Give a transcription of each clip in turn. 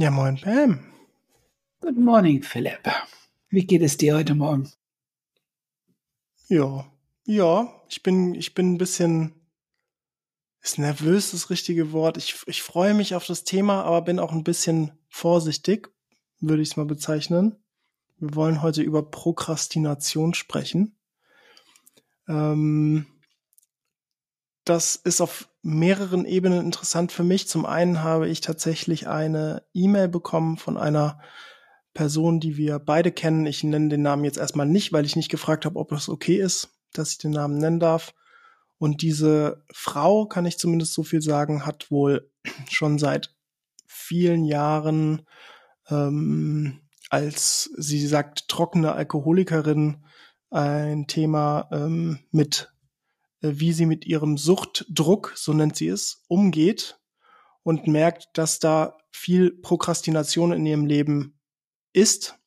Ja, moin, Pam. Good morning, Philipp. Wie geht es dir heute Morgen? Ja, ja, ich bin, ich bin ein bisschen, ist nervös das richtige Wort. Ich, ich freue mich auf das Thema, aber bin auch ein bisschen vorsichtig, würde ich es mal bezeichnen. Wir wollen heute über Prokrastination sprechen. Ähm, das ist auf mehreren Ebenen interessant für mich. Zum einen habe ich tatsächlich eine E-Mail bekommen von einer Person, die wir beide kennen. Ich nenne den Namen jetzt erstmal nicht, weil ich nicht gefragt habe, ob es okay ist, dass ich den Namen nennen darf. Und diese Frau, kann ich zumindest so viel sagen, hat wohl schon seit vielen Jahren ähm, als, sie sagt, trockene Alkoholikerin ein Thema ähm, mit wie sie mit ihrem Suchtdruck, so nennt sie es, umgeht und merkt, dass da viel Prokrastination in ihrem Leben ist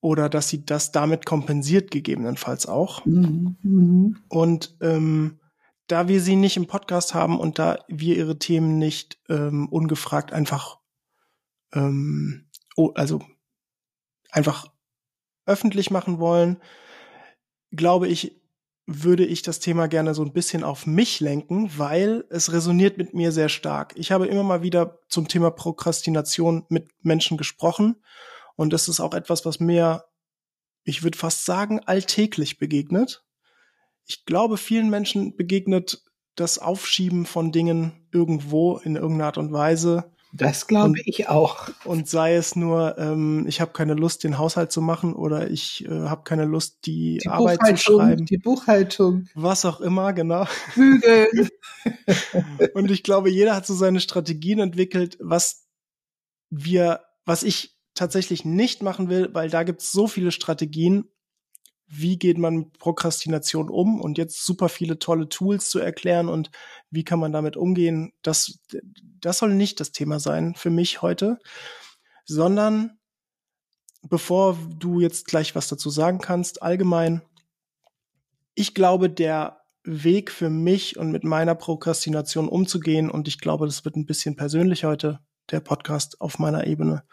oder dass sie das damit kompensiert, gegebenenfalls auch. Mhm. Mhm. Und ähm, da wir sie nicht im Podcast haben und da wir ihre Themen nicht ähm, ungefragt einfach, ähm, oh, also einfach öffentlich machen wollen, glaube ich, würde ich das Thema gerne so ein bisschen auf mich lenken, weil es resoniert mit mir sehr stark. Ich habe immer mal wieder zum Thema Prokrastination mit Menschen gesprochen und das ist auch etwas, was mir, ich würde fast sagen, alltäglich begegnet. Ich glaube, vielen Menschen begegnet das Aufschieben von Dingen irgendwo in irgendeiner Art und Weise das glaube ich auch. Und sei es nur, ähm, ich habe keine Lust, den Haushalt zu machen oder ich äh, habe keine Lust, die, die Arbeit zu schreiben. Die Buchhaltung. Was auch immer, genau. Bügeln. und ich glaube, jeder hat so seine Strategien entwickelt, was wir, was ich tatsächlich nicht machen will, weil da gibt es so viele Strategien wie geht man mit Prokrastination um und jetzt super viele tolle Tools zu erklären und wie kann man damit umgehen, das, das soll nicht das Thema sein für mich heute, sondern bevor du jetzt gleich was dazu sagen kannst, allgemein, ich glaube, der Weg für mich und mit meiner Prokrastination umzugehen, und ich glaube, das wird ein bisschen persönlich heute, der Podcast auf meiner Ebene,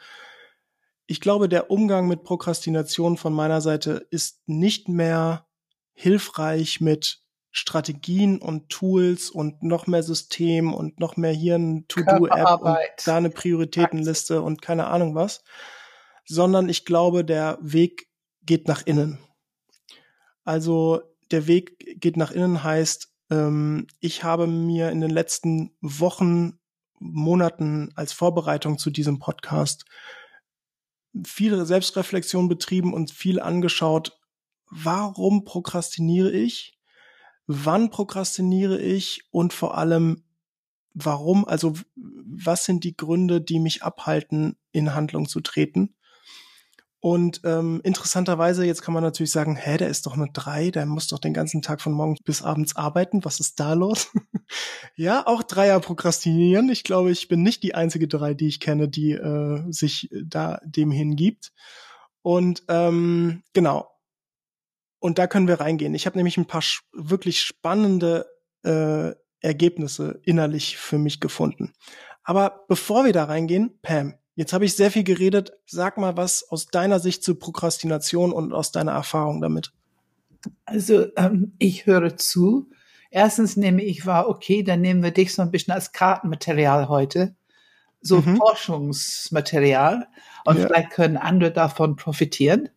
ich glaube, der Umgang mit Prokrastination von meiner Seite ist nicht mehr hilfreich mit Strategien und Tools und noch mehr System und noch mehr hier ein To-Do-App und da eine Prioritätenliste und keine Ahnung was, sondern ich glaube, der Weg geht nach innen. Also der Weg geht nach innen heißt, ähm, ich habe mir in den letzten Wochen, Monaten als Vorbereitung zu diesem Podcast viel Selbstreflexion betrieben und viel angeschaut, warum prokrastiniere ich, wann prokrastiniere ich? Und vor allem, warum, also was sind die Gründe, die mich abhalten, in Handlung zu treten. Und ähm, interessanterweise, jetzt kann man natürlich sagen, hä, der ist doch eine drei, der muss doch den ganzen Tag von morgens bis abends arbeiten. Was ist da los? ja, auch Dreier prokrastinieren. Ich glaube, ich bin nicht die einzige drei, die ich kenne, die äh, sich da dem hingibt. Und ähm, genau. Und da können wir reingehen. Ich habe nämlich ein paar wirklich spannende äh, Ergebnisse innerlich für mich gefunden. Aber bevor wir da reingehen, Pam, Jetzt habe ich sehr viel geredet. Sag mal was aus deiner Sicht zu Prokrastination und aus deiner Erfahrung damit. Also ähm, ich höre zu. Erstens nehme ich wahr, okay, dann nehmen wir dich so ein bisschen als Kartenmaterial heute, so mhm. Forschungsmaterial und ja. vielleicht können andere davon profitieren.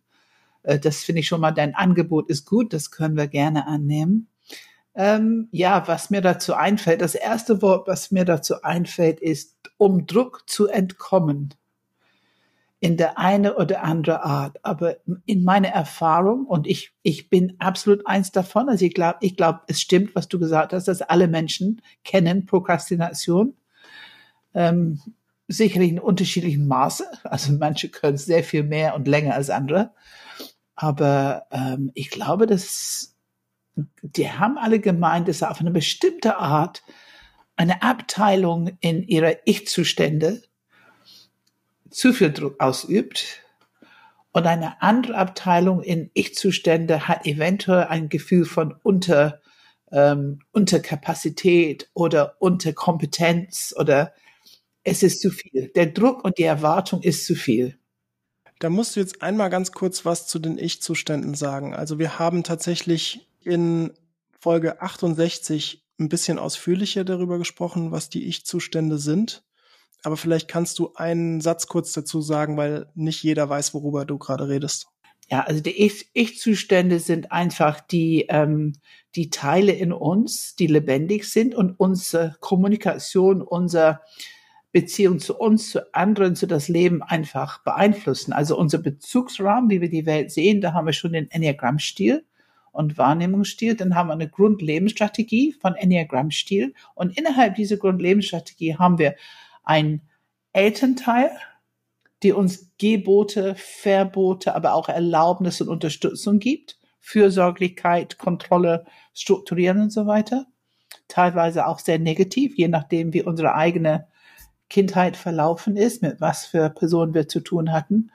Äh, das finde ich schon mal, dein Angebot ist gut, das können wir gerne annehmen. Ähm, ja, was mir dazu einfällt, das erste Wort, was mir dazu einfällt, ist, um Druck zu entkommen. In der eine oder andere Art. Aber in meiner Erfahrung, und ich, ich bin absolut eins davon, also ich glaube, ich glaube, es stimmt, was du gesagt hast, dass alle Menschen kennen Prokrastination. Ähm, sicherlich in unterschiedlichem Maße. Also manche können sehr viel mehr und länger als andere. Aber ähm, ich glaube, dass die haben alle gemeint, dass auf eine bestimmte Art eine Abteilung in ihrer Ich-Zustände zu viel Druck ausübt und eine andere Abteilung in Ich-Zustände hat eventuell ein Gefühl von unter ähm, Unterkapazität oder Unterkompetenz oder Es ist zu viel. Der Druck und die Erwartung ist zu viel. Da musst du jetzt einmal ganz kurz was zu den Ich-Zuständen sagen. Also wir haben tatsächlich in Folge 68 ein bisschen ausführlicher darüber gesprochen, was die Ich-Zustände sind. Aber vielleicht kannst du einen Satz kurz dazu sagen, weil nicht jeder weiß, worüber du gerade redest. Ja, also die Ich-Zustände sind einfach die, ähm, die Teile in uns, die lebendig sind und unsere Kommunikation, unser Beziehung zu uns, zu anderen, zu das Leben einfach beeinflussen. Also unser Bezugsrahmen, wie wir die Welt sehen, da haben wir schon den Enneagramm-Stil und Wahrnehmungsstil. Dann haben wir eine Grundlebensstrategie von Enneagramm-Stil. Und innerhalb dieser Grundlebensstrategie haben wir ein Elternteil, die uns Gebote, Verbote, aber auch Erlaubnis und Unterstützung gibt. Fürsorglichkeit, Kontrolle, Strukturieren und so weiter. Teilweise auch sehr negativ, je nachdem, wie unsere eigene Kindheit verlaufen ist, mit was für Personen wir zu tun hatten.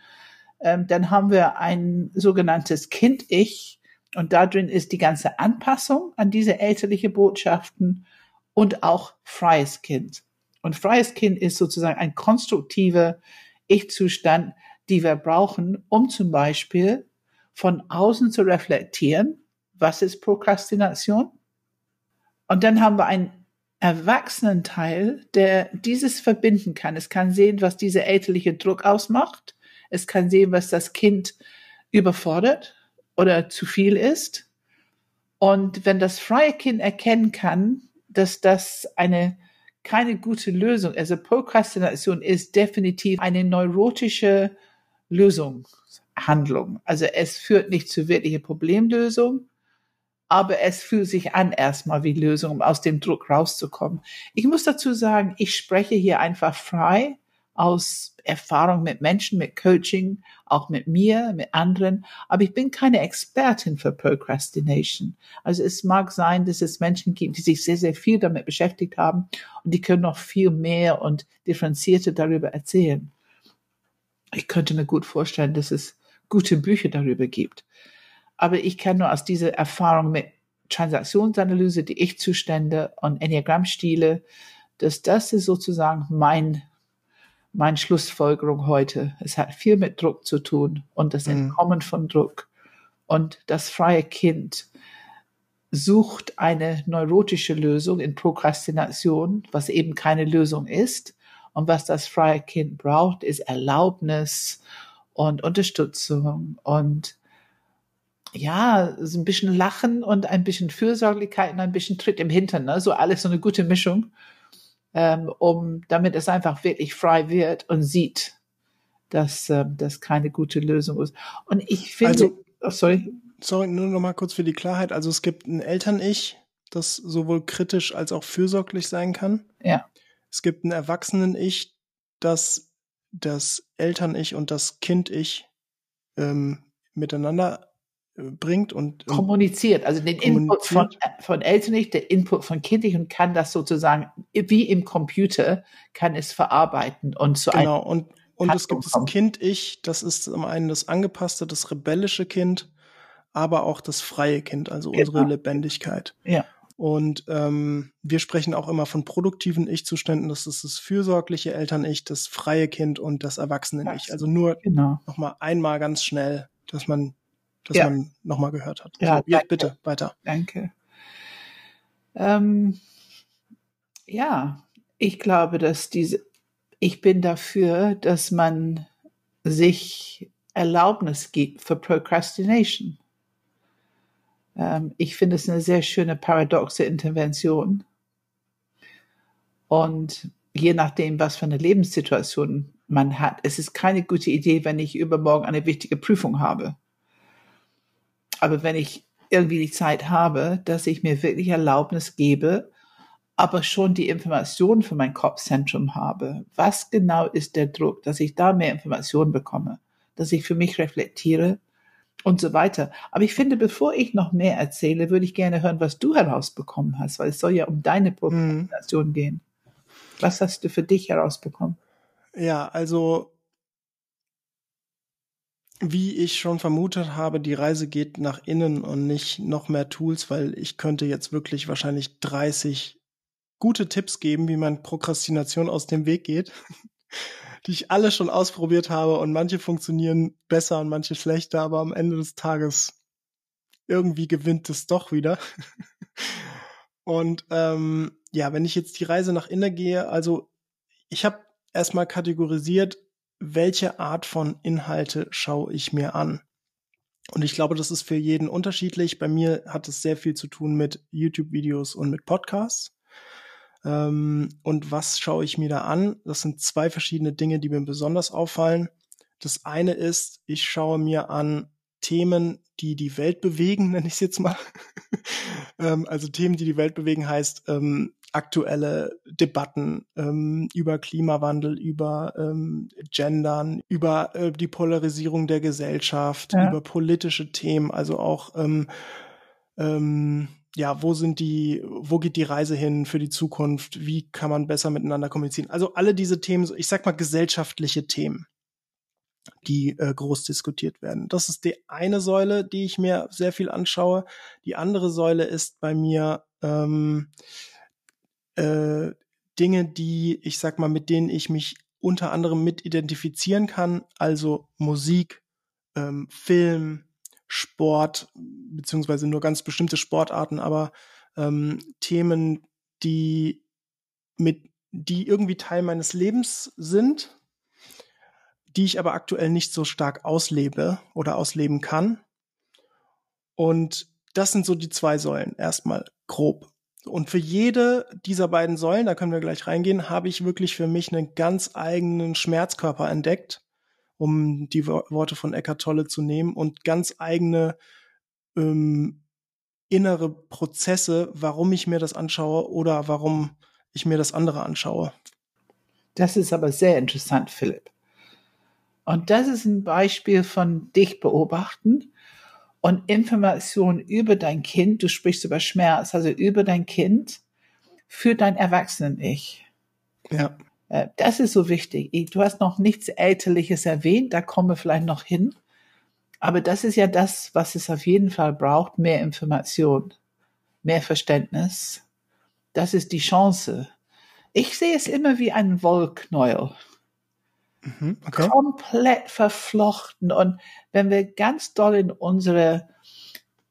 Ähm, dann haben wir ein sogenanntes Kind-Ich und da drin ist die ganze Anpassung an diese elterliche Botschaften und auch freies Kind. Und freies Kind ist sozusagen ein konstruktiver Ich-Zustand, die wir brauchen, um zum Beispiel von außen zu reflektieren, was ist Prokrastination? Und dann haben wir ein Erwachsenenteil, der dieses verbinden kann. Es kann sehen, was dieser elterliche Druck ausmacht. Es kann sehen, was das Kind überfordert oder zu viel ist. Und wenn das freie Kind erkennen kann, dass das eine keine gute Lösung, also Prokrastination ist definitiv eine neurotische Lösungshandlung. Also es führt nicht zu wirklicher Problemlösung, aber es fühlt sich an erstmal wie Lösung, um aus dem Druck rauszukommen. Ich muss dazu sagen, ich spreche hier einfach frei aus Erfahrung mit Menschen, mit Coaching, auch mit mir, mit anderen, aber ich bin keine Expertin für Procrastination. Also es mag sein, dass es Menschen gibt, die sich sehr, sehr viel damit beschäftigt haben und die können noch viel mehr und differenzierter darüber erzählen. Ich könnte mir gut vorstellen, dass es gute Bücher darüber gibt. Aber ich kann nur aus dieser Erfahrung mit Transaktionsanalyse, die Ich-Zustände und Enneagrammstile, dass das ist sozusagen mein, mein Schlussfolgerung heute. Es hat viel mit Druck zu tun und das mhm. Entkommen von Druck. Und das freie Kind sucht eine neurotische Lösung in Prokrastination, was eben keine Lösung ist. Und was das freie Kind braucht, ist Erlaubnis und Unterstützung und ja, so ein bisschen Lachen und ein bisschen Fürsorglichkeit und ein bisschen Tritt im Hintern, ne? so alles so eine gute Mischung, ähm, um damit es einfach wirklich frei wird und sieht, dass äh, das keine gute Lösung ist. Und ich finde, also, oh, sorry. Sorry, nur noch mal kurz für die Klarheit. Also es gibt ein Eltern-Ich, das sowohl kritisch als auch fürsorglich sein kann. Ja. Es gibt ein Erwachsenen-Ich, das das Eltern-Ich und das Kind-Ich ähm, miteinander bringt und kommuniziert, also den Input von, von Eltern der Input von Kindlich und kann das sozusagen wie im Computer kann es verarbeiten und so genau und und es gibt das Kind-Ich, das ist zum einen das angepasste, das rebellische Kind, aber auch das freie Kind, also genau. unsere Lebendigkeit. Ja. Und ähm, wir sprechen auch immer von produktiven Ich-Zuständen. Das ist das fürsorgliche Eltern-Ich, das freie Kind und das Erwachsenen-Ich. Also nur genau. noch mal einmal ganz schnell, dass man das ja. man nochmal gehört hat. Ja, so, jetzt bitte weiter. Danke. Ähm, ja, ich glaube, dass diese, ich bin dafür, dass man sich Erlaubnis gibt für Procrastination. Ähm, ich finde es eine sehr schöne paradoxe Intervention. Und je nachdem, was für eine Lebenssituation man hat, es ist keine gute Idee, wenn ich übermorgen eine wichtige Prüfung habe aber wenn ich irgendwie die Zeit habe, dass ich mir wirklich Erlaubnis gebe, aber schon die Information für mein Kopfzentrum habe. Was genau ist der Druck, dass ich da mehr Informationen bekomme, dass ich für mich reflektiere und so weiter. Aber ich finde, bevor ich noch mehr erzähle, würde ich gerne hören, was du herausbekommen hast, weil es soll ja um deine Prokrastination mhm. gehen. Was hast du für dich herausbekommen? Ja, also wie ich schon vermutet habe, die Reise geht nach innen und nicht noch mehr Tools, weil ich könnte jetzt wirklich wahrscheinlich 30 gute Tipps geben, wie man Prokrastination aus dem Weg geht, die ich alle schon ausprobiert habe und manche funktionieren besser und manche schlechter, aber am Ende des Tages irgendwie gewinnt es doch wieder. und ähm, ja, wenn ich jetzt die Reise nach innen gehe, also ich habe erstmal kategorisiert, welche Art von Inhalte schaue ich mir an. Und ich glaube, das ist für jeden unterschiedlich. Bei mir hat es sehr viel zu tun mit YouTube-Videos und mit Podcasts. Ähm, und was schaue ich mir da an? Das sind zwei verschiedene Dinge, die mir besonders auffallen. Das eine ist, ich schaue mir an Themen, die die Welt bewegen, nenne ich es jetzt mal. ähm, also Themen, die die Welt bewegen, heißt ähm, aktuelle Debatten ähm, über Klimawandel, über ähm, Gendern, über äh, die Polarisierung der Gesellschaft, ja. über politische Themen, also auch ähm, ähm, ja, wo sind die, wo geht die Reise hin für die Zukunft? Wie kann man besser miteinander kommunizieren? Also alle diese Themen, ich sag mal gesellschaftliche Themen, die äh, groß diskutiert werden. Das ist die eine Säule, die ich mir sehr viel anschaue. Die andere Säule ist bei mir ähm, äh, Dinge, die, ich sag mal, mit denen ich mich unter anderem mit identifizieren kann, also Musik, ähm, Film, Sport, beziehungsweise nur ganz bestimmte Sportarten, aber ähm, Themen, die mit, die irgendwie Teil meines Lebens sind, die ich aber aktuell nicht so stark auslebe oder ausleben kann. Und das sind so die zwei Säulen. Erstmal grob. Und für jede dieser beiden Säulen, da können wir gleich reingehen, habe ich wirklich für mich einen ganz eigenen Schmerzkörper entdeckt, um die Worte von Eckart Tolle zu nehmen und ganz eigene ähm, innere Prozesse, warum ich mir das anschaue oder warum ich mir das andere anschaue. Das ist aber sehr interessant, Philipp. Und das ist ein Beispiel von dich beobachten und Informationen über dein Kind, du sprichst über Schmerz, also über dein Kind für dein Erwachsenen-Ich. Ja. Äh, das ist so wichtig. Du hast noch nichts Elterliches erwähnt, da kommen wir vielleicht noch hin. Aber das ist ja das, was es auf jeden Fall braucht, mehr Information, mehr Verständnis. Das ist die Chance. Ich sehe es immer wie ein Wollknäuel. Mhm, okay. komplett verflochten. Und wenn wir ganz doll in unsere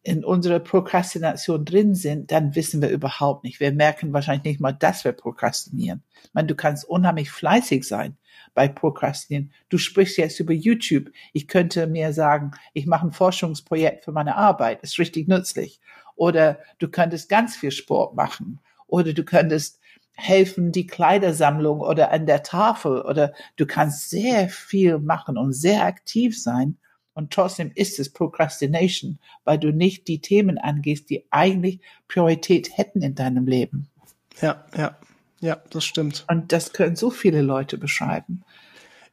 in unsere Prokrastination drin sind, dann wissen wir überhaupt nicht. Wir merken wahrscheinlich nicht mal, dass wir prokrastinieren. Ich meine, du kannst unheimlich fleißig sein bei Prokrastinieren. Du sprichst jetzt über YouTube. Ich könnte mir sagen, ich mache ein Forschungsprojekt für meine Arbeit. Ist richtig nützlich. Oder du könntest ganz viel Sport machen. Oder du könntest helfen, die Kleidersammlung oder an der Tafel oder du kannst sehr viel machen und sehr aktiv sein. Und trotzdem ist es Procrastination, weil du nicht die Themen angehst, die eigentlich Priorität hätten in deinem Leben. Ja, ja, ja, das stimmt. Und das können so viele Leute beschreiben.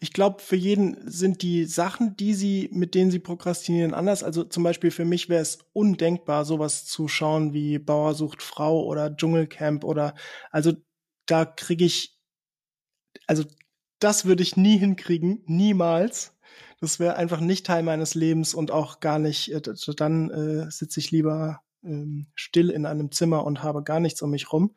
Ich glaube, für jeden sind die Sachen, die sie, mit denen sie prokrastinieren, anders. Also zum Beispiel für mich wäre es undenkbar, sowas zu schauen wie Bauer sucht Frau oder Dschungelcamp oder also da kriege ich, also das würde ich nie hinkriegen, niemals. Das wäre einfach nicht Teil meines Lebens und auch gar nicht, äh, dann äh, sitze ich lieber ähm, still in einem Zimmer und habe gar nichts um mich rum.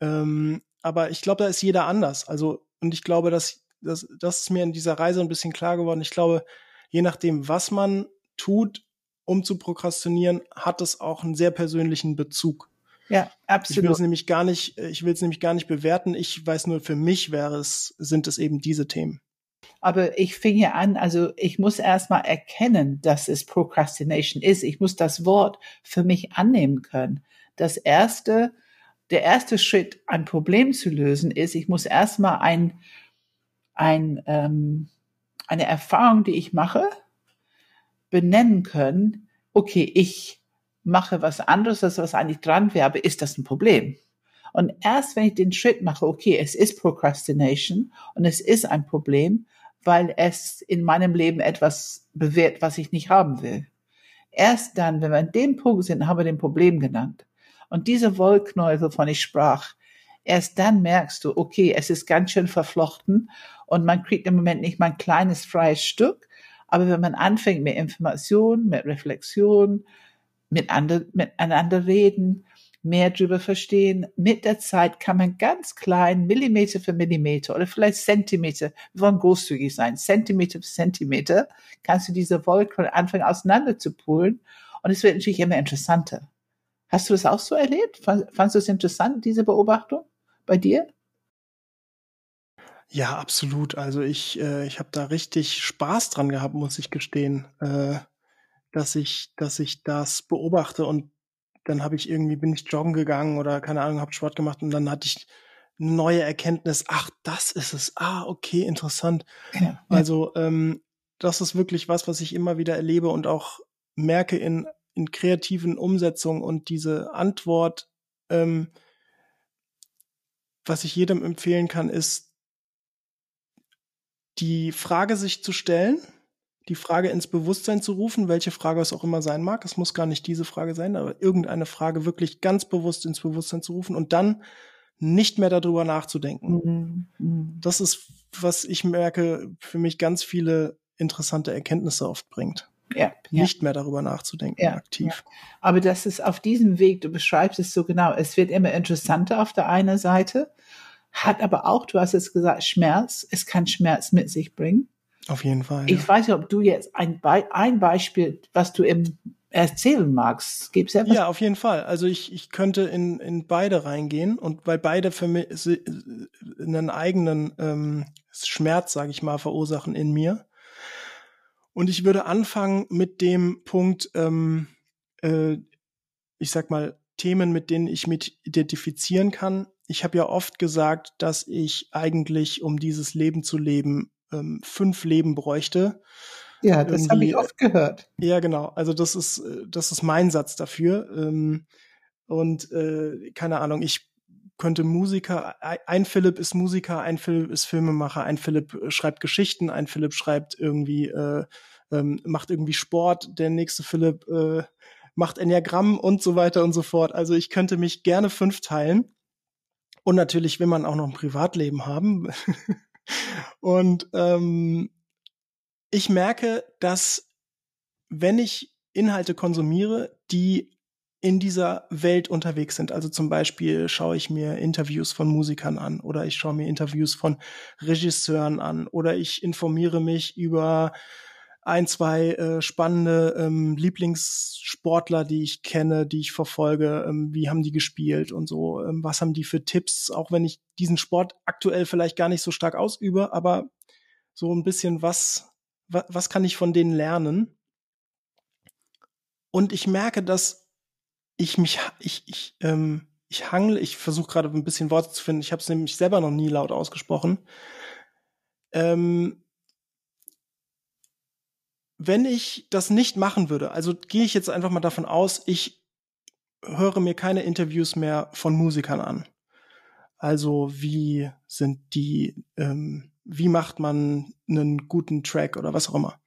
Ähm, aber ich glaube, da ist jeder anders. Also, und ich glaube, dass, dass das ist mir in dieser Reise ein bisschen klar geworden. Ich glaube, je nachdem, was man tut, um zu prokrastinieren, hat es auch einen sehr persönlichen Bezug. Ja, absolut. Ich will es nämlich gar nicht, ich will es nämlich gar nicht bewerten. Ich weiß nur, für mich wäre es, sind es eben diese Themen. Aber ich fing ja an, also ich muss erstmal erkennen, dass es Procrastination ist. Ich muss das Wort für mich annehmen können. Das erste, der erste Schritt, ein Problem zu lösen, ist, ich muss erstmal ein, ein, ähm, eine Erfahrung, die ich mache, benennen können. Okay, ich mache was anderes, als was eigentlich dran wäre, aber ist das ein Problem? Und erst wenn ich den Schritt mache, okay, es ist Procrastination und es ist ein Problem, weil es in meinem Leben etwas bewährt, was ich nicht haben will. Erst dann, wenn wir an dem Punkt sind, haben wir den Problem genannt. Und diese Wollknäuel, wovon ich sprach, erst dann merkst du, okay, es ist ganz schön verflochten und man kriegt im Moment nicht mal ein kleines freies Stück. Aber wenn man anfängt mit Information, mit Reflexion, miteinander, miteinander reden, mehr drüber verstehen. Mit der Zeit kann man ganz klein, Millimeter für Millimeter oder vielleicht Zentimeter, wir wollen großzügig sein, Zentimeter für Zentimeter, kannst du diese Wolke anfangen auseinander zu poolen und es wird natürlich immer interessanter. Hast du das auch so erlebt? Fandest du es interessant, diese Beobachtung bei dir? Ja, absolut. Also ich, äh, ich habe da richtig Spaß dran gehabt, muss ich gestehen, äh, dass ich, dass ich das beobachte und dann habe ich irgendwie bin ich joggen gegangen oder keine Ahnung, habe Sport gemacht und dann hatte ich eine neue Erkenntnis. Ach, das ist es. Ah, okay, interessant. Ja, ja. Also ähm, das ist wirklich was, was ich immer wieder erlebe und auch merke in in kreativen Umsetzungen und diese Antwort, ähm, was ich jedem empfehlen kann, ist die Frage sich zu stellen, die Frage ins Bewusstsein zu rufen, welche Frage es auch immer sein mag. Es muss gar nicht diese Frage sein, aber irgendeine Frage wirklich ganz bewusst ins Bewusstsein zu rufen und dann nicht mehr darüber nachzudenken. Mhm. mhm. Das ist, was ich merke, für mich ganz viele interessante Erkenntnisse oft bringt. Ja, nicht ja. mehr darüber nachzudenken, ja, aktiv. Ja. Aber das ist auf diesem Weg, du beschreibst es so genau, es wird immer interessanter auf der einen Seite hat aber auch, du hast es gesagt, Schmerz. Es kann Schmerz mit sich bringen. Auf jeden Fall. Ich ja. weiß nicht, ob du jetzt ein, Be ein Beispiel, was du im erzählen magst. Gibt's ja was? Ja, auf jeden Fall. Also ich, ich könnte in, in beide reingehen und weil beide für mich einen eigenen ähm, Schmerz, sage ich mal, verursachen in mir. Und ich würde anfangen mit dem Punkt, ähm, äh, ich sag mal, Themen, mit denen ich mich identifizieren kann, ich habe ja oft gesagt, dass ich eigentlich, um dieses Leben zu leben, ähm, fünf Leben bräuchte. Ja, das habe ich oft gehört. Ja, genau. Also das ist, äh, das ist mein Satz dafür. Ähm, und äh, keine Ahnung, ich könnte Musiker, ein Philipp ist Musiker, ein Philipp ist Filmemacher, ein Philipp äh, schreibt Geschichten, ein Philipp schreibt irgendwie, äh, ähm, macht irgendwie Sport, der nächste Philipp äh, macht Enneagramm und so weiter und so fort. Also ich könnte mich gerne fünf teilen. Und natürlich will man auch noch ein Privatleben haben. und ähm, ich merke, dass wenn ich Inhalte konsumiere, die in dieser Welt unterwegs sind. Also zum Beispiel schaue ich mir Interviews von Musikern an oder ich schaue mir Interviews von Regisseuren an oder ich informiere mich über ein, zwei äh, spannende ähm, Lieblingssportler, die ich kenne, die ich verfolge, ähm, wie haben die gespielt und so, ähm, was haben die für Tipps, auch wenn ich diesen Sport aktuell vielleicht gar nicht so stark ausübe, aber so ein bisschen was, was, was kann ich von denen lernen? Und ich merke, dass ich mich, ich, ich, ähm, ich hangle, ich versuche gerade ein bisschen Worte zu finden, ich habe es nämlich selber noch nie laut ausgesprochen. Ähm, wenn ich das nicht machen würde, also gehe ich jetzt einfach mal davon aus, ich höre mir keine Interviews mehr von Musikern an. Also wie sind die, ähm, wie macht man einen guten Track oder was auch immer.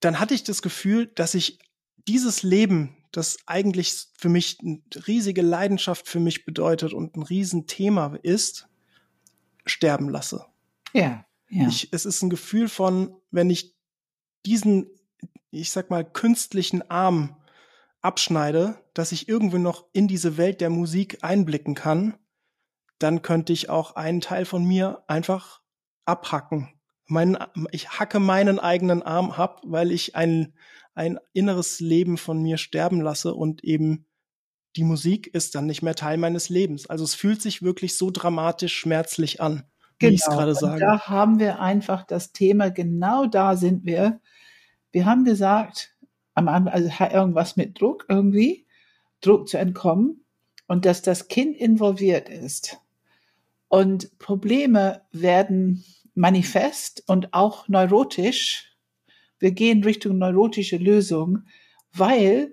Dann hatte ich das Gefühl, dass ich dieses Leben, das eigentlich für mich eine riesige Leidenschaft für mich bedeutet und ein Riesenthema ist, sterben lasse. Ja. ja. Ich, es ist ein Gefühl von, wenn ich diesen, ich sag mal, künstlichen Arm abschneide, dass ich irgendwo noch in diese Welt der Musik einblicken kann, dann könnte ich auch einen Teil von mir einfach abhacken. Mein, ich hacke meinen eigenen Arm ab, weil ich ein, ein inneres Leben von mir sterben lasse und eben die Musik ist dann nicht mehr Teil meines Lebens. Also es fühlt sich wirklich so dramatisch schmerzlich an, genau. wie ich es genau. gerade sage. Da haben wir einfach das Thema, genau da sind wir. Wir haben gesagt, am Anfang, also irgendwas mit Druck irgendwie, Druck zu entkommen und dass das Kind involviert ist. Und Probleme werden manifest und auch neurotisch. Wir gehen Richtung neurotische Lösung, weil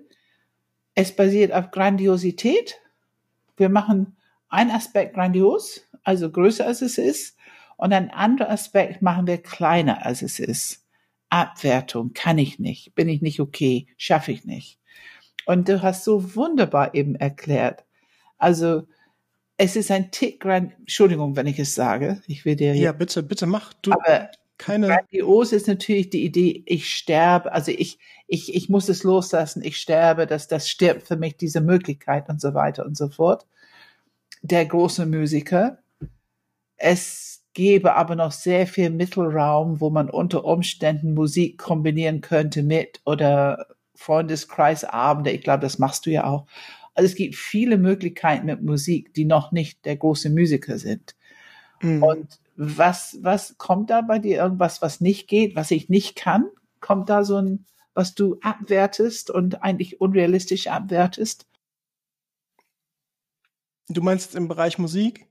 es basiert auf Grandiosität. Wir machen einen Aspekt grandios, also größer als es ist, und einen anderen Aspekt machen wir kleiner als es ist. Abwertung, kann ich nicht, bin ich nicht okay, schaffe ich nicht. Und du hast so wunderbar eben erklärt. Also, es ist ein Tick, Entschuldigung, wenn ich es sage. Ich will dir ja bitte, bitte mach. Du. Aber keine. Grandios ist natürlich die Idee, ich sterbe, also ich, ich, ich muss es loslassen, ich sterbe, dass das stirbt für mich diese Möglichkeit und so weiter und so fort. Der große Musiker. Es gäbe aber noch sehr viel Mittelraum, wo man unter Umständen Musik kombinieren könnte mit oder Freundeskreisabende. Ich glaube, das machst du ja auch. Also es gibt viele Möglichkeiten mit Musik, die noch nicht der große Musiker sind. Mhm. Und was, was kommt da bei dir irgendwas, was nicht geht, was ich nicht kann? Kommt da so ein, was du abwertest und eigentlich unrealistisch abwertest? Du meinst im Bereich Musik?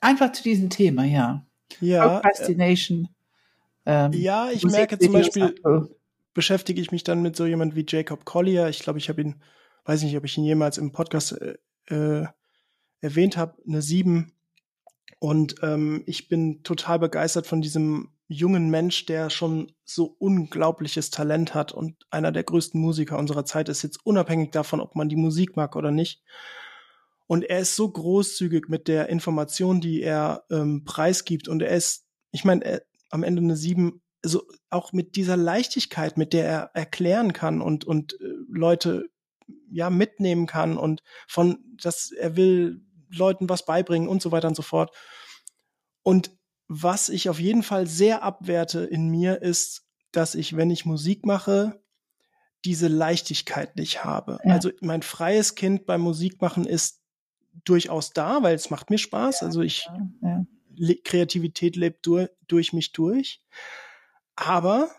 Einfach zu diesem Thema, ja. Ja. Procrastination. Äh, ähm, ja, ich merke zum Beispiel, beschäftige ich mich dann mit so jemand wie Jacob Collier. Ich glaube, ich habe ihn, weiß nicht, ob ich ihn jemals im Podcast äh, äh erwähnt habe, eine sieben und ähm, ich bin total begeistert von diesem jungen Mensch, der schon so unglaubliches Talent hat und einer der größten Musiker unserer Zeit ist, jetzt unabhängig davon, ob man die Musik mag oder nicht. Und er ist so großzügig mit der Information, die er ähm, preisgibt. Und er ist, ich meine, am Ende eine sieben, so auch mit dieser Leichtigkeit, mit der er erklären kann und, und äh, Leute ja mitnehmen kann und von, dass er will Leuten was beibringen und so weiter und so fort. Und was ich auf jeden Fall sehr abwerte in mir ist, dass ich, wenn ich Musik mache, diese Leichtigkeit nicht habe. Ja. Also mein freies Kind beim Musikmachen ist durchaus da, weil es macht mir Spaß. Ja, also ich ja, Kreativität lebt durch, durch mich durch. Aber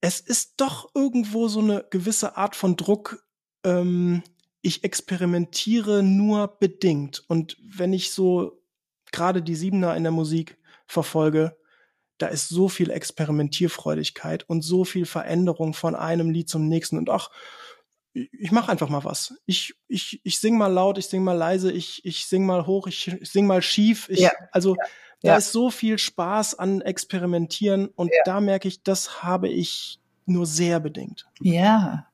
es ist doch irgendwo so eine gewisse Art von Druck, ähm, ich experimentiere nur bedingt. Und wenn ich so gerade die Siebener in der Musik verfolge, da ist so viel Experimentierfreudigkeit und so viel Veränderung von einem Lied zum nächsten. Und ach, ich mache einfach mal was. Ich, ich, ich sing mal laut, ich sing mal leise, ich, ich sing mal hoch, ich, ich sing mal schief. Ich, ja. Also ja. da ja. ist so viel Spaß an Experimentieren und da merke ich, das habe ich nur sehr bedingt. Ja,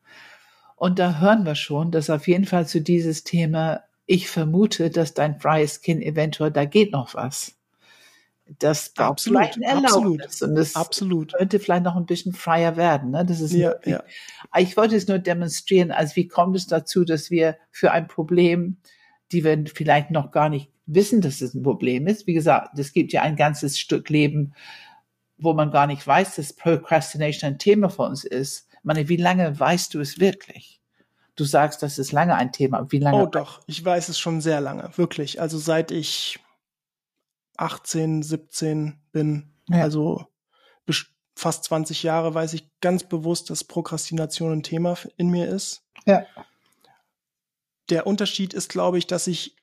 und da hören wir schon, dass auf jeden Fall zu dieses Thema, ich vermute, dass dein freies Kind eventuell, da geht noch was. Das braucht absolut, vielleicht ein Erlaubnis. Absolut, und das absolut. könnte vielleicht noch ein bisschen freier werden. Ne? Das ist ja, ja. Ich wollte es nur demonstrieren, als wie kommt es dazu, dass wir für ein Problem, die wir vielleicht noch gar nicht wissen, dass es ein Problem ist. Wie gesagt, es gibt ja ein ganzes Stück Leben, wo man gar nicht weiß, dass Procrastination ein Thema für uns ist meine, wie lange weißt du es wirklich? Du sagst, das ist lange ein Thema. Wie lange? Oh doch, ich weiß es schon sehr lange, wirklich. Also seit ich 18, 17 bin, ja. also fast 20 Jahre, weiß ich ganz bewusst, dass Prokrastination ein Thema in mir ist. Ja. Der Unterschied ist, glaube ich, dass ich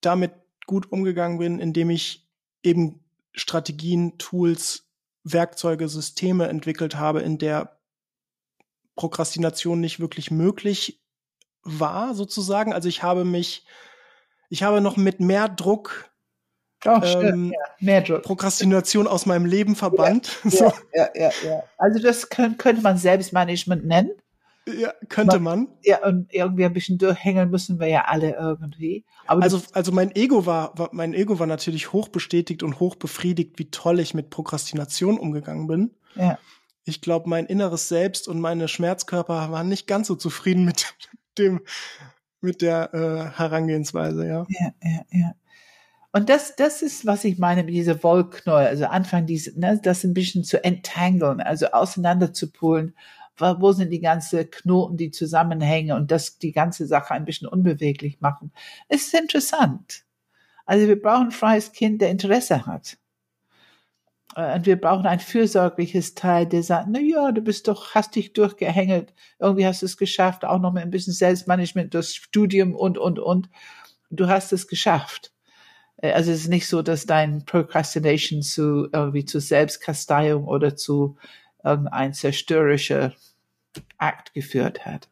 damit gut umgegangen bin, indem ich eben Strategien, Tools, Werkzeuge, Systeme entwickelt habe, in der Prokrastination nicht wirklich möglich war, sozusagen. Also ich habe mich, ich habe noch mit mehr Druck Oh, ähm, ja, mehr Druck. Prokrastination aus meinem Leben verbannt. Ja, so. ja, ja, ja, Also das könnte, könnte man Selbstmanagement nennen. Ja, könnte man, man. Ja, und irgendwie ein bisschen durchhängen müssen wir ja alle irgendwie. Aber also, also mein Ego war, war, mein Ego war natürlich hoch bestätigt und hoch befriedigt, wie toll ich mit Prokrastination umgegangen bin. Ja ich glaube, mein inneres Selbst und meine Schmerzkörper waren nicht ganz so zufrieden mit dem, mit der äh, Herangehensweise, ja. Ja, ja, ja. Und das, das ist, was ich meine mit dieser Wollknäuel, also Anfang diese, ne, das ein bisschen zu entangeln, also auseinander zu pulen. Wo sind die ganzen Knoten, die zusammenhängen und das die ganze Sache ein bisschen unbeweglich machen? Es ist interessant. Also wir brauchen ein freies Kind, der Interesse hat. Äh, und wir brauchen ein fürsorgliches Teil, der sagt, na ja, du bist doch, hast dich durchgehängelt, irgendwie hast du es geschafft, auch noch mit ein bisschen Selbstmanagement, das Studium und, und, und. Du hast es geschafft. Äh, also es ist nicht so, dass dein Procrastination zu irgendwie zu Selbstkasteiung oder zu irgendein zerstörerischer Akt geführt hat.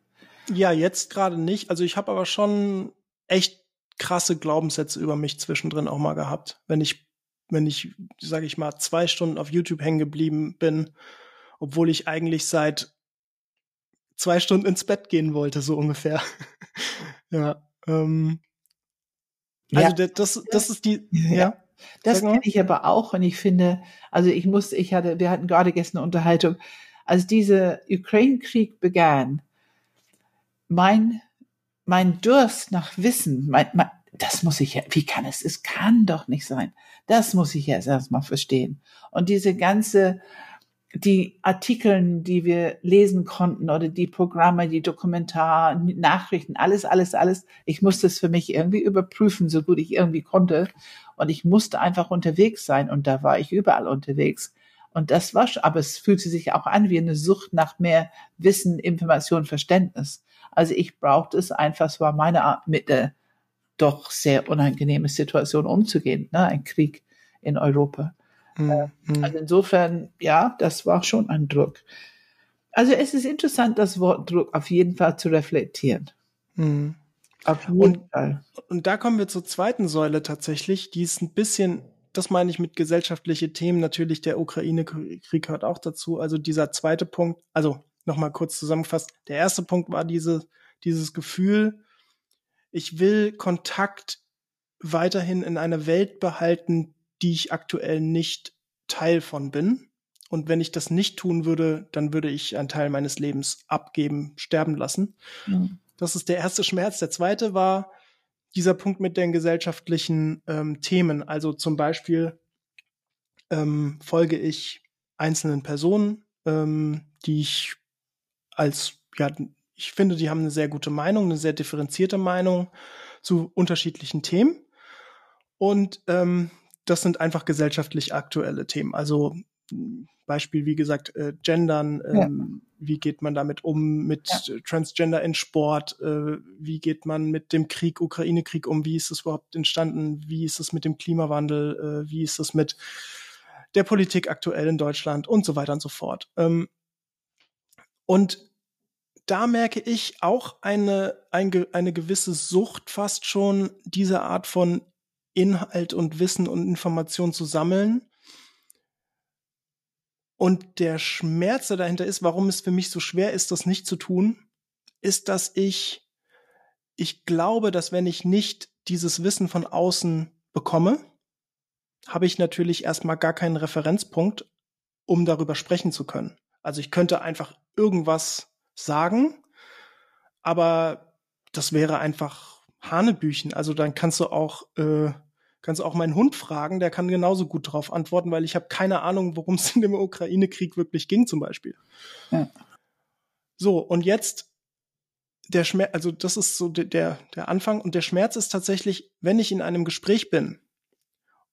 Ja, jetzt gerade nicht. Also ich habe aber schon echt krasse Glaubenssätze über mich zwischendrin auch mal gehabt, wenn ich wenn ich, sage ich mal, zwei Stunden auf YouTube hängen geblieben bin, obwohl ich eigentlich seit zwei Stunden ins Bett gehen wollte, so ungefähr. ja. Ähm, also ja. das, das ist die, ja. Das kenne ich aber auch und ich finde, also ich musste, ich hatte, wir hatten gerade gestern eine Unterhaltung, als dieser Ukraine-Krieg begann, mein, mein Durst nach Wissen, mein, mein, das muss ich ja, wie kann es, es kann doch nicht sein. Das muss ich jetzt erstmal verstehen. Und diese ganze, die Artikeln, die wir lesen konnten oder die Programme, die Dokumentar, Nachrichten, alles, alles, alles. Ich musste es für mich irgendwie überprüfen, so gut ich irgendwie konnte. Und ich musste einfach unterwegs sein und da war ich überall unterwegs. Und das war, aber es fühlte sich auch an wie eine Sucht nach mehr Wissen, Information, Verständnis. Also ich brauchte es einfach, es war meine Art, mit der doch sehr unangenehmen Situation umzugehen, ne? ein Krieg in Europa. Mhm. Also insofern, ja, das war schon ein Druck. Also es ist interessant, das Wort Druck auf jeden Fall zu reflektieren. Mhm. Auf jeden und, Fall. Und da kommen wir zur zweiten Säule tatsächlich, die ist ein bisschen, das meine ich mit gesellschaftliche Themen, natürlich der Ukraine-Krieg gehört auch dazu. Also dieser zweite Punkt, also nochmal kurz zusammengefasst, der erste Punkt war diese, dieses Gefühl, ich will Kontakt weiterhin in einer Welt behalten, die ich aktuell nicht Teil von bin. Und wenn ich das nicht tun würde, dann würde ich einen Teil meines Lebens abgeben, sterben lassen. Mhm. Das ist der erste Schmerz. Der zweite war dieser Punkt mit den gesellschaftlichen ähm, Themen. Also zum Beispiel ähm, folge ich einzelnen Personen, ähm, die ich als, ja, ich finde, die haben eine sehr gute Meinung, eine sehr differenzierte Meinung zu unterschiedlichen Themen. Und ähm, das sind einfach gesellschaftlich aktuelle Themen. Also Beispiel, wie gesagt, äh, Gendern, ähm, ja. wie geht man damit um mit ja. Transgender in Sport, äh, wie geht man mit dem Krieg, Ukraine-Krieg um, wie ist es überhaupt entstanden, wie ist es mit dem Klimawandel, äh, wie ist es mit der Politik aktuell in Deutschland und so weiter und so fort. Ähm, und da merke ich auch eine, ein, eine gewisse Sucht fast schon, diese Art von Inhalt und Wissen und Information zu sammeln. Und der Schmerz, der dahinter ist, warum es für mich so schwer ist, das nicht zu tun, ist, dass ich, ich glaube, dass wenn ich nicht dieses Wissen von außen bekomme, habe ich natürlich erstmal gar keinen Referenzpunkt, um darüber sprechen zu können. Also ich könnte einfach irgendwas sagen, aber das wäre einfach Hanebüchen. Also dann kannst du auch äh, kannst auch meinen Hund fragen, der kann genauso gut darauf antworten, weil ich habe keine Ahnung, worum es in dem Ukraine-Krieg wirklich ging, zum Beispiel. Ja. So, und jetzt der Schmerz, also das ist so der, der Anfang und der Schmerz ist tatsächlich, wenn ich in einem Gespräch bin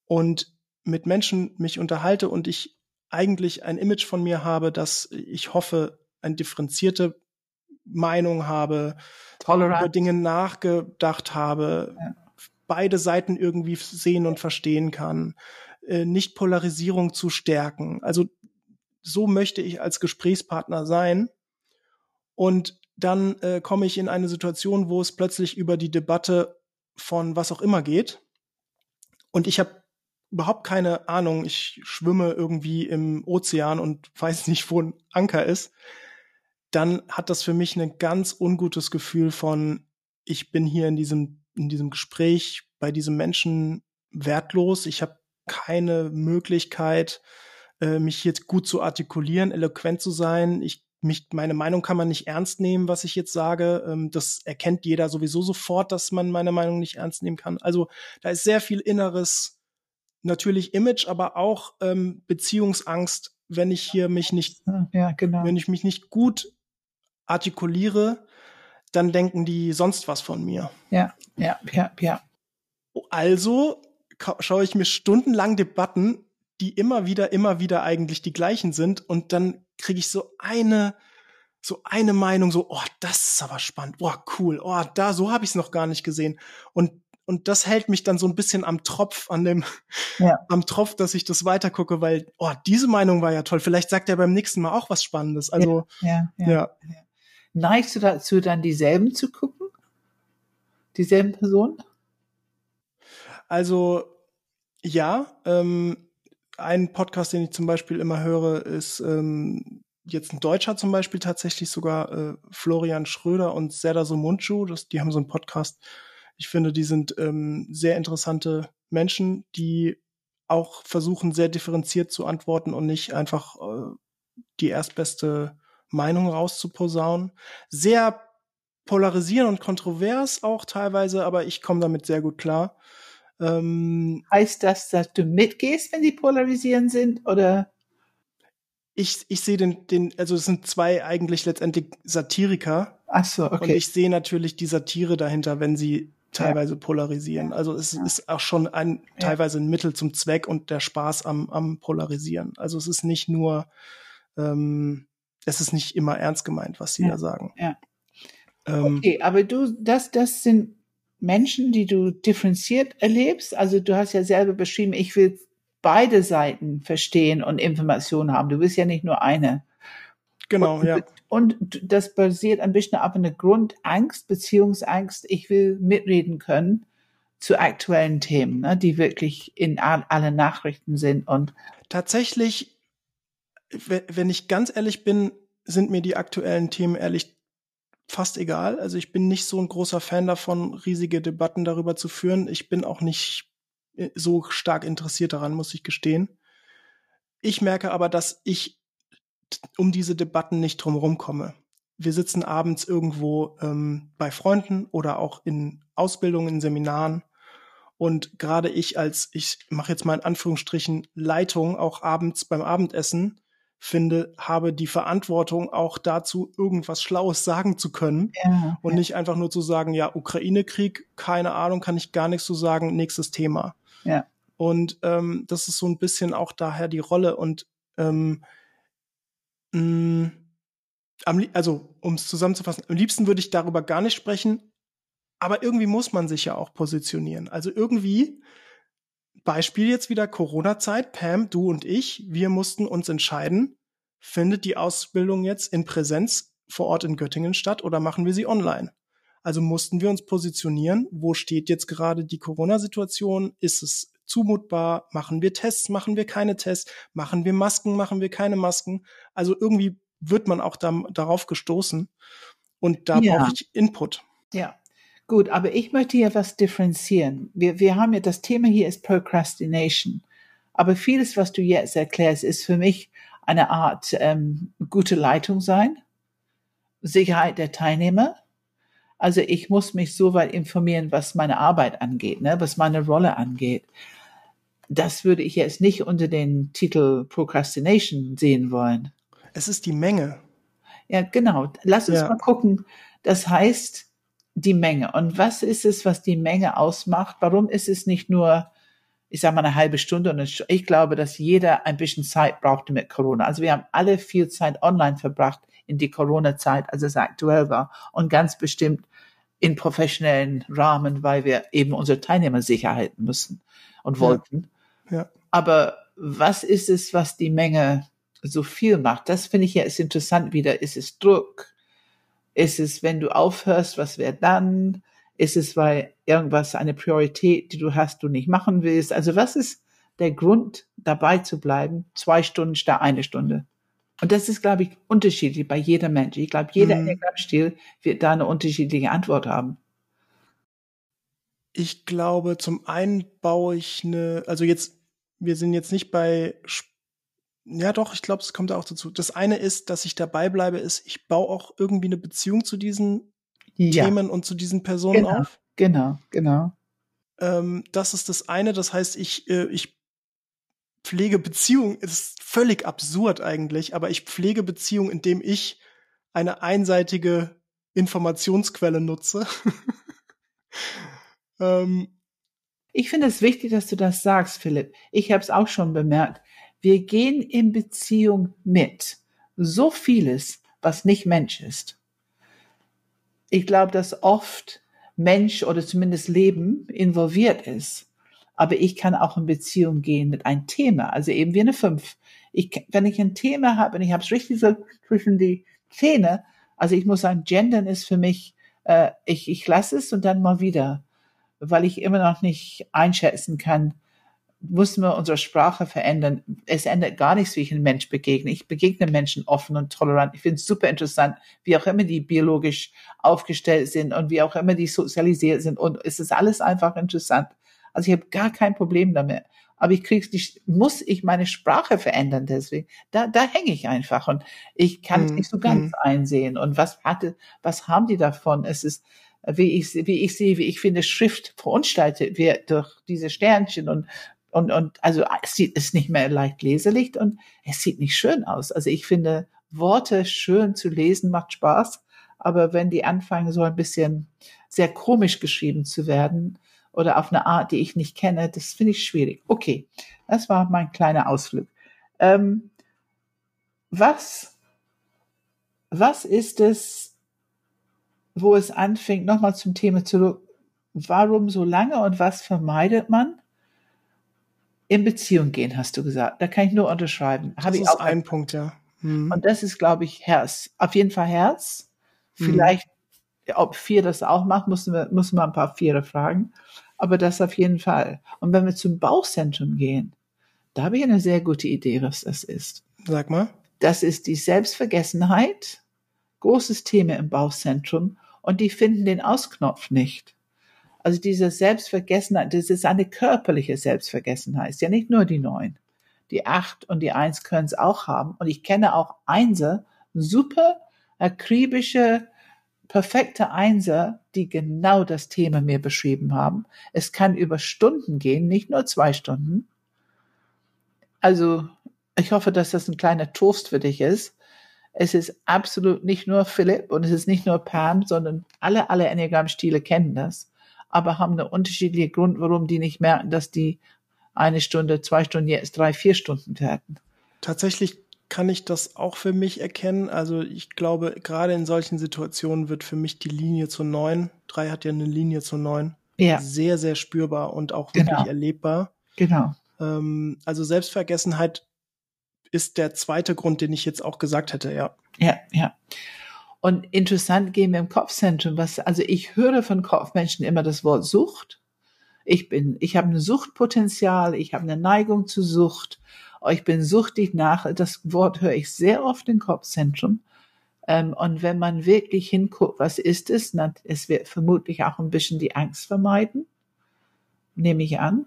und mit Menschen mich unterhalte und ich eigentlich ein Image von mir habe, dass ich hoffe, eine differenzierte Meinung habe, Tolerant. über Dinge nachgedacht habe, ja beide Seiten irgendwie sehen und verstehen kann, äh, nicht Polarisierung zu stärken. Also so möchte ich als Gesprächspartner sein. Und dann äh, komme ich in eine Situation, wo es plötzlich über die Debatte von was auch immer geht. Und ich habe überhaupt keine Ahnung. Ich schwimme irgendwie im Ozean und weiß nicht, wo ein Anker ist. Dann hat das für mich ein ganz ungutes Gefühl von, ich bin hier in diesem in diesem Gespräch bei diesem Menschen wertlos. Ich habe keine Möglichkeit, äh, mich jetzt gut zu artikulieren, eloquent zu sein. Ich mich, meine Meinung kann man nicht ernst nehmen, was ich jetzt sage. Ähm, das erkennt jeder sowieso sofort, dass man meine Meinung nicht ernst nehmen kann. Also da ist sehr viel inneres, natürlich Image, aber auch ähm, Beziehungsangst, wenn ich hier mich nicht, ja, genau. wenn ich mich nicht gut artikuliere, dann denken die sonst was von mir. Ja, ja, ja, ja. Also schaue ich mir stundenlang Debatten, die immer wieder, immer wieder eigentlich die gleichen sind und dann kriege ich so eine, so eine Meinung, so, oh, das ist aber spannend, oh, cool, oh, da, so habe ich es noch gar nicht gesehen. Und und das hält mich dann so ein bisschen am Tropf, an dem, ja. am Tropf, dass ich das weitergucke, weil, oh, diese Meinung war ja toll. Vielleicht sagt er beim nächsten Mal auch was Spannendes. Also, ja. ja, ja. Neigst du dazu, dann dieselben zu gucken? Dieselben Personen? Also, ja, ähm, ein Podcast, den ich zum Beispiel immer höre, ist ähm, jetzt ein Deutscher zum Beispiel tatsächlich sogar äh, Florian Schröder und Serdar Somuncu. Das, die haben so einen Podcast. Ich finde, die sind ähm, sehr interessante Menschen, die auch versuchen, sehr differenziert zu antworten und nicht einfach äh, die erstbeste Meinung rauszuposaunen. Sehr polarisierend und kontrovers auch teilweise, aber ich komme damit sehr gut klar. Ähm, heißt das, dass du mitgehst, wenn die polarisieren sind, oder? Ich, ich sehe den, den, also es sind zwei eigentlich letztendlich Satiriker. Ach so, okay. Und ich sehe natürlich die Satire dahinter, wenn sie teilweise ja. polarisieren. Also es ja. ist auch schon ein teilweise ein Mittel zum Zweck und der Spaß am, am Polarisieren. Also es ist nicht nur, ähm, es ist nicht immer ernst gemeint, was sie ja. da sagen. Ja. Ähm, okay, aber du, das, das sind Menschen, die du differenziert erlebst. Also du hast ja selber beschrieben, ich will beide Seiten verstehen und Informationen haben. Du willst ja nicht nur eine. Genau, und, ja. Und das basiert ein bisschen auf einer Grundangst, Beziehungsangst. Ich will mitreden können zu aktuellen Themen, ne, die wirklich in all, alle Nachrichten sind und tatsächlich, wenn ich ganz ehrlich bin, sind mir die aktuellen Themen ehrlich fast egal. Also ich bin nicht so ein großer Fan davon, riesige Debatten darüber zu führen. Ich bin auch nicht äh, so stark interessiert daran, muss ich gestehen. Ich merke aber, dass ich um diese Debatten nicht drumherum komme. Wir sitzen abends irgendwo ähm, bei Freunden oder auch in Ausbildungen, in Seminaren. Und gerade ich als, ich mache jetzt mal in Anführungsstrichen, Leitung, auch abends beim Abendessen, finde, habe die Verantwortung auch dazu, irgendwas Schlaues sagen zu können ja, und ja. nicht einfach nur zu sagen, ja, Ukraine-Krieg, keine Ahnung, kann ich gar nichts zu sagen, nächstes Thema. Ja. Und ähm, das ist so ein bisschen auch daher die Rolle und ähm, mh, am, also um es zusammenzufassen, am liebsten würde ich darüber gar nicht sprechen, aber irgendwie muss man sich ja auch positionieren. Also irgendwie Beispiel jetzt wieder Corona-Zeit. Pam, du und ich, wir mussten uns entscheiden, findet die Ausbildung jetzt in Präsenz vor Ort in Göttingen statt oder machen wir sie online? Also mussten wir uns positionieren, wo steht jetzt gerade die Corona-Situation? Ist es zumutbar? Machen wir Tests? Machen wir keine Tests? Machen wir Masken? Machen wir keine Masken? Also irgendwie wird man auch da, darauf gestoßen. Und da ja. brauche ich Input. Ja. Gut, aber ich möchte hier was differenzieren. Wir, wir haben ja, das Thema hier ist Procrastination. Aber vieles, was du jetzt erklärst, ist für mich eine Art ähm, gute Leitung sein, Sicherheit der Teilnehmer. Also ich muss mich so weit informieren, was meine Arbeit angeht, ne, was meine Rolle angeht. Das würde ich jetzt nicht unter den Titel Procrastination sehen wollen. Es ist die Menge. Ja, genau. Lass uns ja. mal gucken. Das heißt, die Menge. Und was ist es, was die Menge ausmacht? Warum ist es nicht nur, ich sage mal, eine halbe Stunde? Und ich glaube, dass jeder ein bisschen Zeit brauchte mit Corona. Also wir haben alle viel Zeit online verbracht in die Corona-Zeit, als es aktuell war. Und ganz bestimmt in professionellen Rahmen, weil wir eben unsere Teilnehmer sicher halten müssen und wollten. Ja. ja. Aber was ist es, was die Menge so viel macht? Das finde ich ja ist interessant wieder. Ist es Druck? Ist es, wenn du aufhörst, was wäre dann? Ist es, weil irgendwas eine Priorität, die du hast, du nicht machen willst? Also was ist der Grund, dabei zu bleiben? Zwei Stunden statt eine Stunde. Und das ist, glaube ich, unterschiedlich bei jeder Mensch. Ich glaube, jeder mhm. Enneagramm-Stil wird da eine unterschiedliche Antwort haben. Ich glaube, zum einen baue ich eine, also jetzt, wir sind jetzt nicht bei ja, doch, ich glaube, es kommt auch dazu. Das eine ist, dass ich dabei bleibe, ist, ich baue auch irgendwie eine Beziehung zu diesen ja. Themen und zu diesen Personen genau, auf. Genau, genau. Ähm, das ist das eine. Das heißt, ich, äh, ich pflege Beziehung, ist völlig absurd eigentlich, aber ich pflege Beziehung, indem ich eine einseitige Informationsquelle nutze. ähm, ich finde es wichtig, dass du das sagst, Philipp. Ich habe es auch schon bemerkt. Wir gehen in Beziehung mit so vieles, was nicht Mensch ist. Ich glaube, dass oft Mensch oder zumindest Leben involviert ist. Aber ich kann auch in Beziehung gehen mit einem Thema, also eben wie eine Fünf. Ich, wenn ich ein Thema habe und ich habe es richtig so zwischen die Zähne, also ich muss sagen, Gendern ist für mich, äh, ich, ich lasse es und dann mal wieder, weil ich immer noch nicht einschätzen kann, müssen wir unsere Sprache verändern. Es ändert gar nichts, wie ich einem Mensch begegne. Ich begegne Menschen offen und tolerant. Ich finde es super interessant, wie auch immer die biologisch aufgestellt sind und wie auch immer die sozialisiert sind. Und es ist alles einfach interessant. Also ich habe gar kein Problem damit. aber ich krieg's nicht, muss ich meine Sprache verändern deswegen. Da, da hänge ich einfach und ich kann es hm, nicht so ganz hm. einsehen. Und was hatte, was haben die davon? Es ist, wie ich, wie ich sehe, wie ich finde, Schrift verunstaltet wird durch diese Sternchen und und, und also es sieht es nicht mehr leicht leserlich und es sieht nicht schön aus. Also ich finde Worte schön zu lesen macht Spaß, aber wenn die anfangen so ein bisschen sehr komisch geschrieben zu werden oder auf eine Art, die ich nicht kenne, das finde ich schwierig. Okay, das war mein kleiner Ausflug. Ähm, was was ist es, wo es anfängt, nochmal zum Thema zurück, warum so lange und was vermeidet man? In Beziehung gehen, hast du gesagt. Da kann ich nur unterschreiben. Das ich ist auch ein Punkt, ja. Hm. Und das ist, glaube ich, Herz. Auf jeden Fall Herz. Hm. Vielleicht, hm. ob vier das auch macht, müssen wir, müssen wir ein paar Viere fragen. Aber das auf jeden Fall. Und wenn wir zum Bauchzentrum gehen, da habe ich eine sehr gute Idee, was das ist. Sag mal. Das ist die Selbstvergessenheit. Großes Thema im Bauchzentrum. Und die finden den Ausknopf nicht. Also diese Selbstvergessenheit, das ist eine körperliche Selbstvergessenheit, ist ja nicht nur die neun. Die acht und die eins können es auch haben. Und ich kenne auch Einser, super akribische, perfekte Einser, die genau das Thema mir beschrieben haben. Es kann über Stunden gehen, nicht nur zwei Stunden. Also ich hoffe, dass das ein kleiner Toast für dich ist. Es ist absolut nicht nur Philipp und es ist nicht nur Pam, sondern alle, alle Enneagramm-Stile kennen das aber haben eine unterschiedliche Grund, warum die nicht merken, dass die eine Stunde, zwei Stunden, jetzt drei, vier Stunden werden. Tatsächlich kann ich das auch für mich erkennen. Also ich glaube, gerade in solchen Situationen wird für mich die Linie zu neun, drei hat ja eine Linie zu neun, ja. sehr, sehr spürbar und auch wirklich genau. erlebbar. Genau. Ähm, also Selbstvergessenheit ist der zweite Grund, den ich jetzt auch gesagt hätte, ja. Ja, ja. Und interessant gehen wir im Kopfzentrum, was, also ich höre von Kopfmenschen immer das Wort Sucht. Ich bin, ich habe ein Suchtpotenzial, ich habe eine Neigung zu Sucht, ich bin suchtig nach, das Wort höre ich sehr oft im Kopfzentrum. Ähm, und wenn man wirklich hinguckt, was ist es, es wird vermutlich auch ein bisschen die Angst vermeiden, nehme ich an.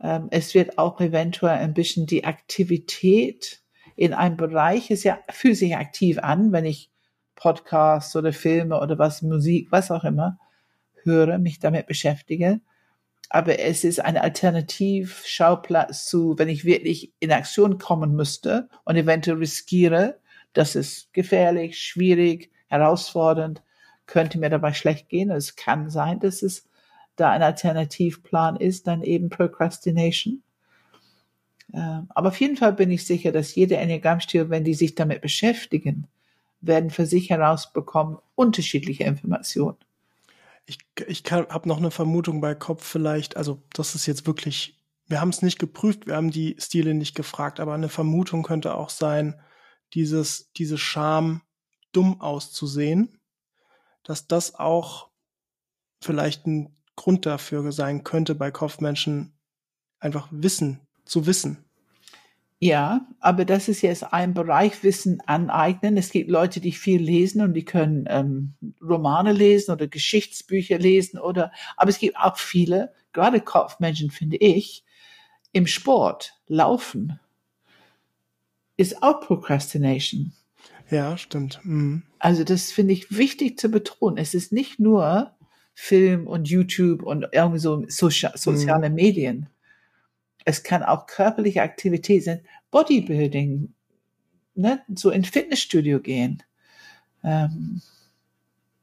Ähm, es wird auch eventuell ein bisschen die Aktivität in einem Bereich, es ja, fühlt sich aktiv an, wenn ich Podcasts oder Filme oder was, Musik, was auch immer, höre, mich damit beschäftige. Aber es ist ein Alternativschauplatz zu, wenn ich wirklich in Aktion kommen müsste und eventuell riskiere, dass es gefährlich, schwierig, herausfordernd, könnte mir dabei schlecht gehen. Es kann sein, dass es da ein Alternativplan ist, dann eben Procrastination. Ähm, aber auf jeden Fall bin ich sicher, dass jede Enneagrammstil, wenn die sich damit beschäftigen, werden für sich herausbekommen unterschiedliche Informationen. Ich, ich habe noch eine Vermutung bei Kopf vielleicht, also das ist jetzt wirklich, wir haben es nicht geprüft, wir haben die Stile nicht gefragt, aber eine Vermutung könnte auch sein, dieses, diese Scham, dumm auszusehen, dass das auch vielleicht ein Grund dafür sein könnte, bei Kopfmenschen einfach Wissen zu wissen. Ja, aber das ist jetzt ein Bereich Wissen aneignen. Es gibt Leute, die viel lesen und die können ähm, Romane lesen oder Geschichtsbücher lesen oder, aber es gibt auch viele, gerade Kopfmenschen finde ich, im Sport, Laufen, ist auch Procrastination. Ja, stimmt. Mhm. Also das finde ich wichtig zu betonen. Es ist nicht nur Film und YouTube und irgendwie so soziale mhm. Medien es kann auch körperliche Aktivität sein, Bodybuilding, ne? so ins Fitnessstudio gehen. Ähm,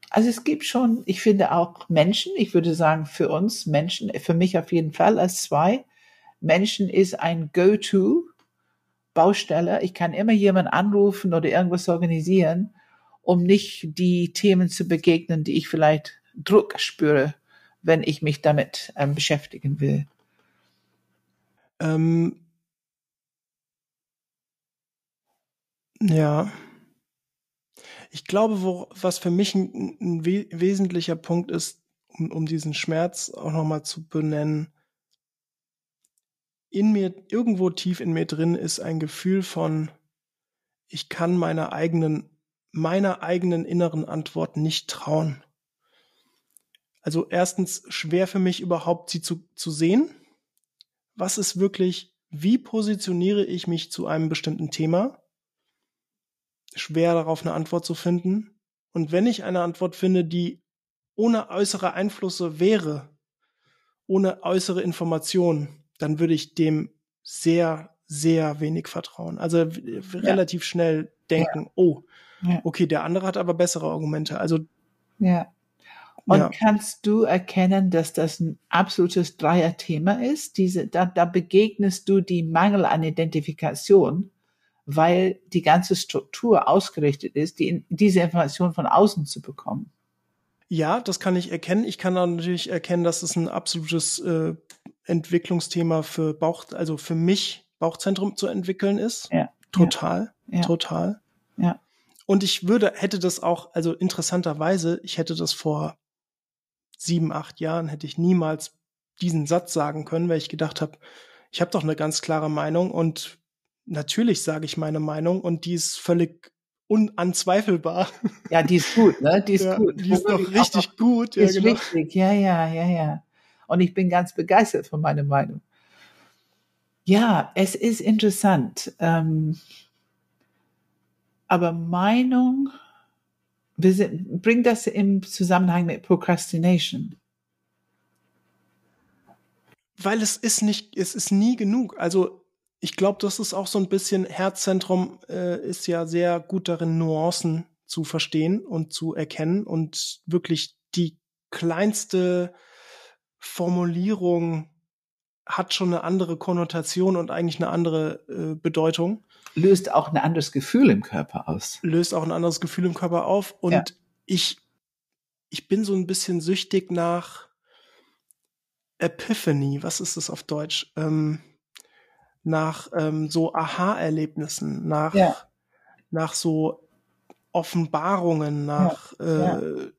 also es gibt schon, ich finde auch Menschen, ich würde sagen für uns Menschen, für mich auf jeden Fall als zwei, Menschen ist ein Go-To Baustelle. Ich kann immer jemanden anrufen oder irgendwas organisieren, um nicht die Themen zu begegnen, die ich vielleicht Druck spüre, wenn ich mich damit ähm, beschäftigen will. Ähm, ja. Ich glaube, wo, was für mich ein, ein we wesentlicher Punkt ist, um, um diesen Schmerz auch nochmal zu benennen, in mir, irgendwo tief in mir drin ist ein Gefühl von, ich kann meiner eigenen, meiner eigenen inneren Antwort nicht trauen. Also erstens schwer für mich überhaupt sie zu, zu sehen was ist wirklich, wie positioniere ich mich zu einem bestimmten Thema? Schwer darauf eine Antwort zu finden. Und wenn ich eine Antwort finde, die ohne äußere Einflüsse wäre, ohne äußere Informationen, dann würde ich dem sehr, sehr wenig vertrauen. Also ja. relativ schnell denken, ja. oh, ja. okay, der andere hat aber bessere Argumente. Also ja. Und ja. kannst du erkennen, dass das ein absolutes Dreier-Thema ist? Diese, da, da begegnest du die Mangel an Identifikation, weil die ganze Struktur ausgerichtet ist, die, diese Information von außen zu bekommen. Ja, das kann ich erkennen. Ich kann natürlich erkennen, dass es ein absolutes äh, Entwicklungsthema für Bauch, also für mich Bauchzentrum zu entwickeln ist. Ja. Total, ja. total. Ja. Und ich würde, hätte das auch, also interessanterweise, ich hätte das vor sieben, acht Jahren hätte ich niemals diesen Satz sagen können, weil ich gedacht habe, ich habe doch eine ganz klare Meinung und natürlich sage ich meine Meinung und die ist völlig unanzweifelbar. Ja, die ist gut, ne? Die ist ja, gut. Die ist doch richtig noch, gut. Die ja, ist genau. richtig, ja, ja, ja, ja. Und ich bin ganz begeistert von meiner Meinung. Ja, es ist interessant. Ähm, aber Meinung bring das im Zusammenhang mit Procrastination. Weil es ist nicht, es ist nie genug. Also ich glaube, das ist auch so ein bisschen Herzzentrum äh, ist ja sehr gut darin, Nuancen zu verstehen und zu erkennen und wirklich die kleinste Formulierung hat schon eine andere Konnotation und eigentlich eine andere äh, Bedeutung löst auch ein anderes Gefühl im Körper aus. Löst auch ein anderes Gefühl im Körper auf. Und ja. ich, ich bin so ein bisschen süchtig nach Epiphany. Was ist das auf Deutsch? Ähm, nach ähm, so Aha-Erlebnissen, nach, ja. nach so Offenbarungen, nach ja. Äh,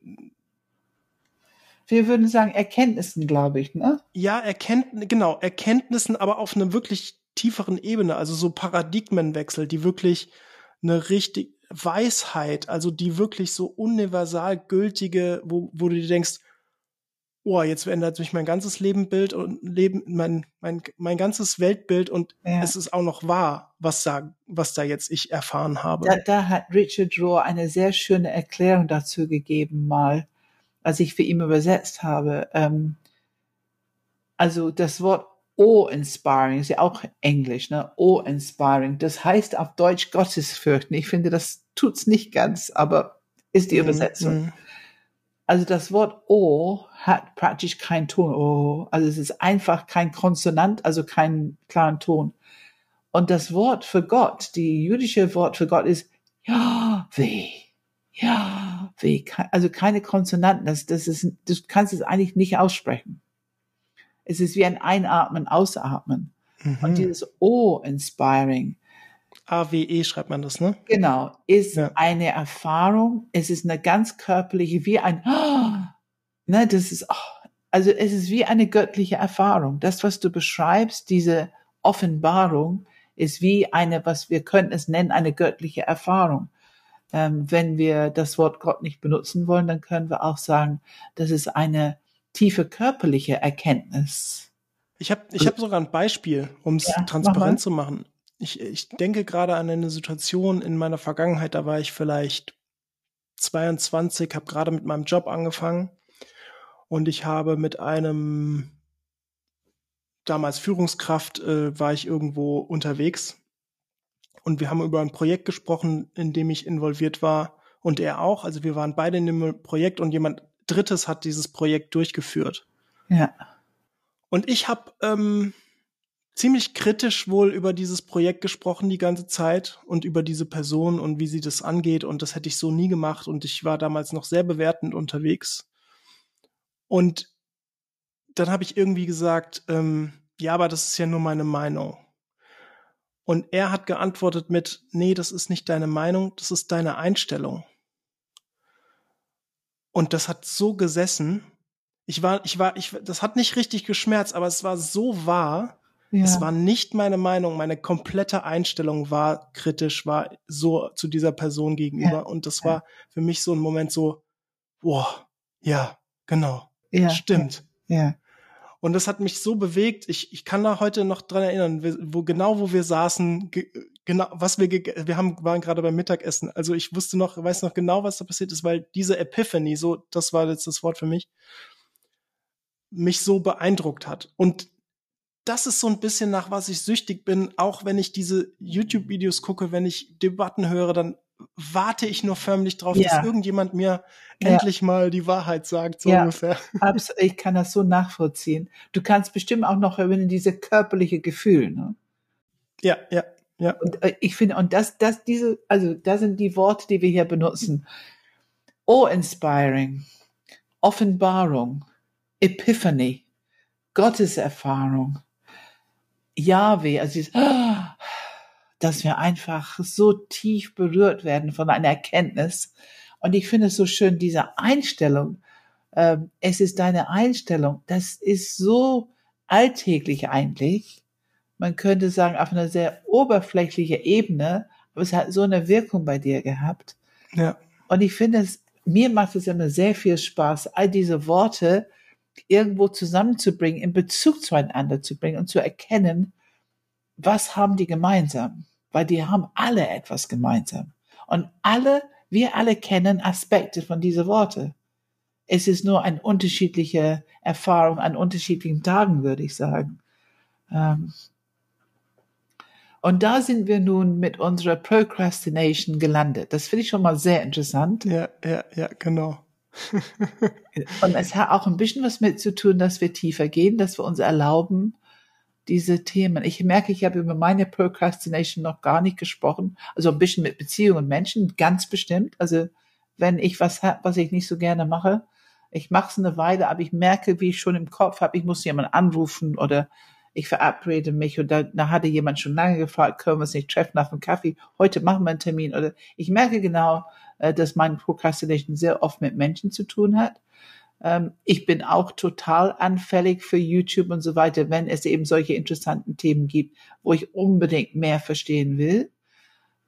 wir würden sagen Erkenntnissen, glaube ich, ne? Ja, Erkenntnissen, genau, Erkenntnissen, aber auf einem wirklich tieferen Ebene, also so Paradigmenwechsel, die wirklich eine richtig Weisheit, also die wirklich so universal gültige, wo, wo du dir denkst, oh, jetzt verändert sich mein ganzes Lebenbild und Leben, mein, mein, mein ganzes Weltbild und ja. es ist auch noch wahr, was da, was da jetzt ich erfahren habe. Da, da hat Richard Rohr eine sehr schöne Erklärung dazu gegeben, mal, als ich für ihn übersetzt habe. Ähm, also das Wort awe-inspiring, ist ja auch Englisch, ne? Awe-inspiring. Das heißt auf Deutsch Gottesfürchten. Ich finde, das tut's nicht ganz, aber ist die mhm, Übersetzung. Mm, Also das Wort O hat praktisch keinen Ton. O. Also es ist einfach kein Konsonant, also keinen klaren Ton. Und das Wort für Gott, die jüdische Wort für Gott ist ja, weh. Ja, weh. Also keine Konsonanten. Das, das ist, du kannst es eigentlich nicht aussprechen. Es ist wie ein Einatmen, Ausatmen. Mhm. Und dieses O-Inspiring. A-W-E schreibt man das, ne? Genau. Ist ja. eine Erfahrung. Es ist eine ganz körperliche, wie ein, oh, ne, das ist, oh, also es ist wie eine göttliche Erfahrung. Das, was du beschreibst, diese Offenbarung, ist wie eine, was wir könnten es nennen, eine göttliche Erfahrung. Ähm, wenn wir das Wort Gott nicht benutzen wollen, dann können wir auch sagen, das ist eine tiefe körperliche Erkenntnis. Ich habe ich hab sogar ein Beispiel, um es ja, transparent mach zu machen. Ich, ich denke gerade an eine Situation in meiner Vergangenheit, da war ich vielleicht 22, habe gerade mit meinem Job angefangen und ich habe mit einem damals Führungskraft äh, war ich irgendwo unterwegs und wir haben über ein Projekt gesprochen, in dem ich involviert war und er auch. Also wir waren beide in dem Projekt und jemand Drittes hat dieses Projekt durchgeführt. Ja. Und ich habe ähm, ziemlich kritisch wohl über dieses Projekt gesprochen die ganze Zeit und über diese Person und wie sie das angeht. Und das hätte ich so nie gemacht. Und ich war damals noch sehr bewertend unterwegs. Und dann habe ich irgendwie gesagt, ähm, ja, aber das ist ja nur meine Meinung. Und er hat geantwortet mit, nee, das ist nicht deine Meinung, das ist deine Einstellung. Und das hat so gesessen. Ich war, ich war, ich, das hat nicht richtig geschmerzt, aber es war so wahr. Ja. Es war nicht meine Meinung, meine komplette Einstellung war kritisch, war so zu dieser Person gegenüber. Ja. Und das war für mich so ein Moment so, boah, ja, genau, ja. stimmt. Ja. Und das hat mich so bewegt. Ich, ich kann da heute noch dran erinnern, wo genau wo wir saßen, genau was wir wir haben waren gerade beim Mittagessen. Also ich wusste noch, weiß noch genau, was da passiert ist, weil diese Epiphany, so das war jetzt das Wort für mich, mich so beeindruckt hat. Und das ist so ein bisschen nach was ich süchtig bin, auch wenn ich diese YouTube-Videos gucke, wenn ich Debatten höre, dann warte ich nur förmlich drauf, ja. dass irgendjemand mir ja. endlich mal die Wahrheit sagt, so ja, ungefähr. Absolut, ich kann das so nachvollziehen. Du kannst bestimmt auch noch über diese körperliche Gefühl, ne? Ja, ja, ja. Und äh, ich finde, und das, das, diese, also, das sind die Worte, die wir hier benutzen. Awe-inspiring, Offenbarung, Epiphany, Gotteserfahrung, Yahweh, also dieses, dass wir einfach so tief berührt werden von einer Erkenntnis. Und ich finde es so schön, diese Einstellung, äh, es ist deine Einstellung, das ist so alltäglich eigentlich. Man könnte sagen, auf einer sehr oberflächlichen Ebene, aber es hat so eine Wirkung bei dir gehabt. Ja. Und ich finde es, mir macht es immer sehr viel Spaß, all diese Worte irgendwo zusammenzubringen, in Bezug zueinander zu bringen und zu erkennen, was haben die gemeinsam? Weil die haben alle etwas gemeinsam. Und alle, wir alle kennen Aspekte von diesen Worte. Es ist nur eine unterschiedliche Erfahrung an unterschiedlichen Tagen, würde ich sagen. Ähm, und da sind wir nun mit unserer Procrastination gelandet. Das finde ich schon mal sehr interessant. Ja, ja, ja, genau. und es hat auch ein bisschen was mit zu tun, dass wir tiefer gehen, dass wir uns erlauben, diese Themen. Ich merke, ich habe über meine Procrastination noch gar nicht gesprochen. Also ein bisschen mit Beziehungen und Menschen, ganz bestimmt. Also wenn ich was habe, was ich nicht so gerne mache, ich mache es eine Weile, aber ich merke, wie ich schon im Kopf habe, ich muss jemanden anrufen oder ich verabrede mich und da, da hatte jemand schon lange gefragt, können wir uns nicht treffen auf einen Kaffee? Heute machen wir einen Termin oder ich merke genau, äh, dass mein Procrastination sehr oft mit Menschen zu tun hat. Ähm, ich bin auch total anfällig für YouTube und so weiter, wenn es eben solche interessanten Themen gibt, wo ich unbedingt mehr verstehen will.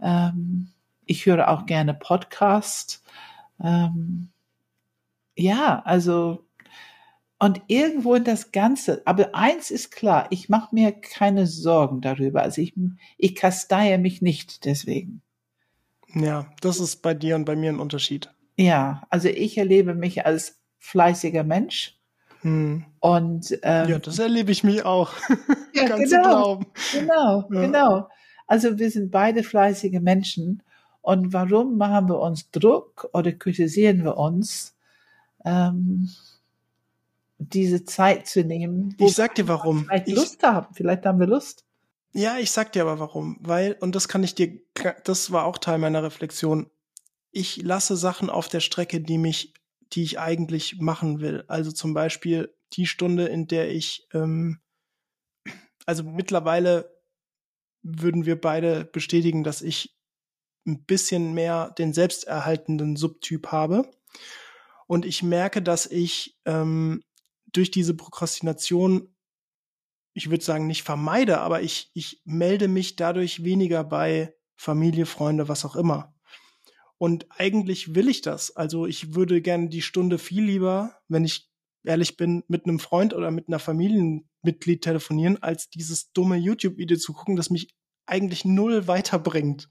Ähm, ich höre auch gerne Podcast. Ähm, ja, also und irgendwo in das Ganze. Aber eins ist klar, ich mache mir keine Sorgen darüber. Also ich, ich kasteie mich nicht deswegen. Ja, das ist bei dir und bei mir ein Unterschied. Ja, also ich erlebe mich als fleißiger Mensch. Hm. Und ähm, ja, das erlebe ich mich auch. ja, Kannst genau, glauben. Genau, ja. genau. Also wir sind beide fleißige Menschen. Und warum machen wir uns Druck oder kritisieren wir uns, ähm, diese Zeit zu nehmen? Ich sag dir warum. Vielleicht Lust haben. Vielleicht haben wir Lust. Ja, ich sag dir aber warum. Weil, und das kann ich dir, das war auch Teil meiner Reflexion. Ich lasse Sachen auf der Strecke, die mich die ich eigentlich machen will. Also zum Beispiel die Stunde, in der ich, ähm, also mittlerweile würden wir beide bestätigen, dass ich ein bisschen mehr den selbsterhaltenden Subtyp habe. Und ich merke, dass ich ähm, durch diese Prokrastination, ich würde sagen, nicht vermeide, aber ich, ich melde mich dadurch weniger bei Familie, Freunde, was auch immer. Und eigentlich will ich das. Also ich würde gerne die Stunde viel lieber, wenn ich ehrlich bin, mit einem Freund oder mit einer Familienmitglied telefonieren, als dieses dumme YouTube-Video zu gucken, das mich eigentlich null weiterbringt.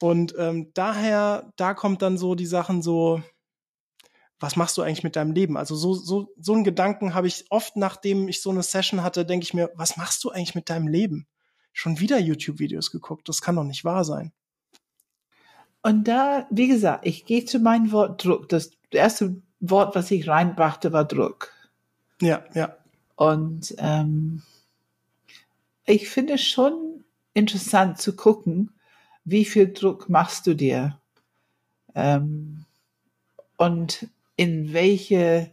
Und ähm, daher, da kommt dann so die Sachen so, was machst du eigentlich mit deinem Leben? Also so, so, so einen Gedanken habe ich oft, nachdem ich so eine Session hatte, denke ich mir, was machst du eigentlich mit deinem Leben? Schon wieder YouTube-Videos geguckt, das kann doch nicht wahr sein. Und da, wie gesagt, ich gehe zu meinem Wort Druck. Das erste Wort, was ich reinbrachte, war Druck. Ja, ja. Und ähm, ich finde es schon interessant zu gucken, wie viel Druck machst du dir ähm, und in welche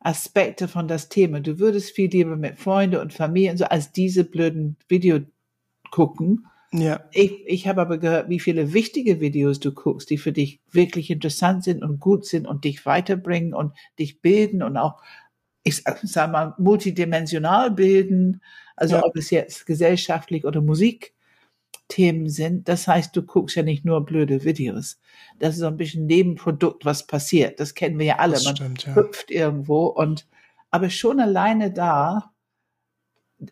Aspekte von das Thema. Du würdest viel lieber mit Freunden und Familie und so als diese blöden Video gucken ja. Ich, ich habe aber gehört, wie viele wichtige Videos du guckst, die für dich wirklich interessant sind und gut sind und dich weiterbringen und dich bilden und auch, ich sag mal, multidimensional bilden. Also ja. ob es jetzt gesellschaftlich oder Musikthemen sind. Das heißt, du guckst ja nicht nur blöde Videos. Das ist so ein bisschen Nebenprodukt, was passiert. Das kennen wir ja alle. Das Man stimmt, ja. hüpft irgendwo und Aber schon alleine da,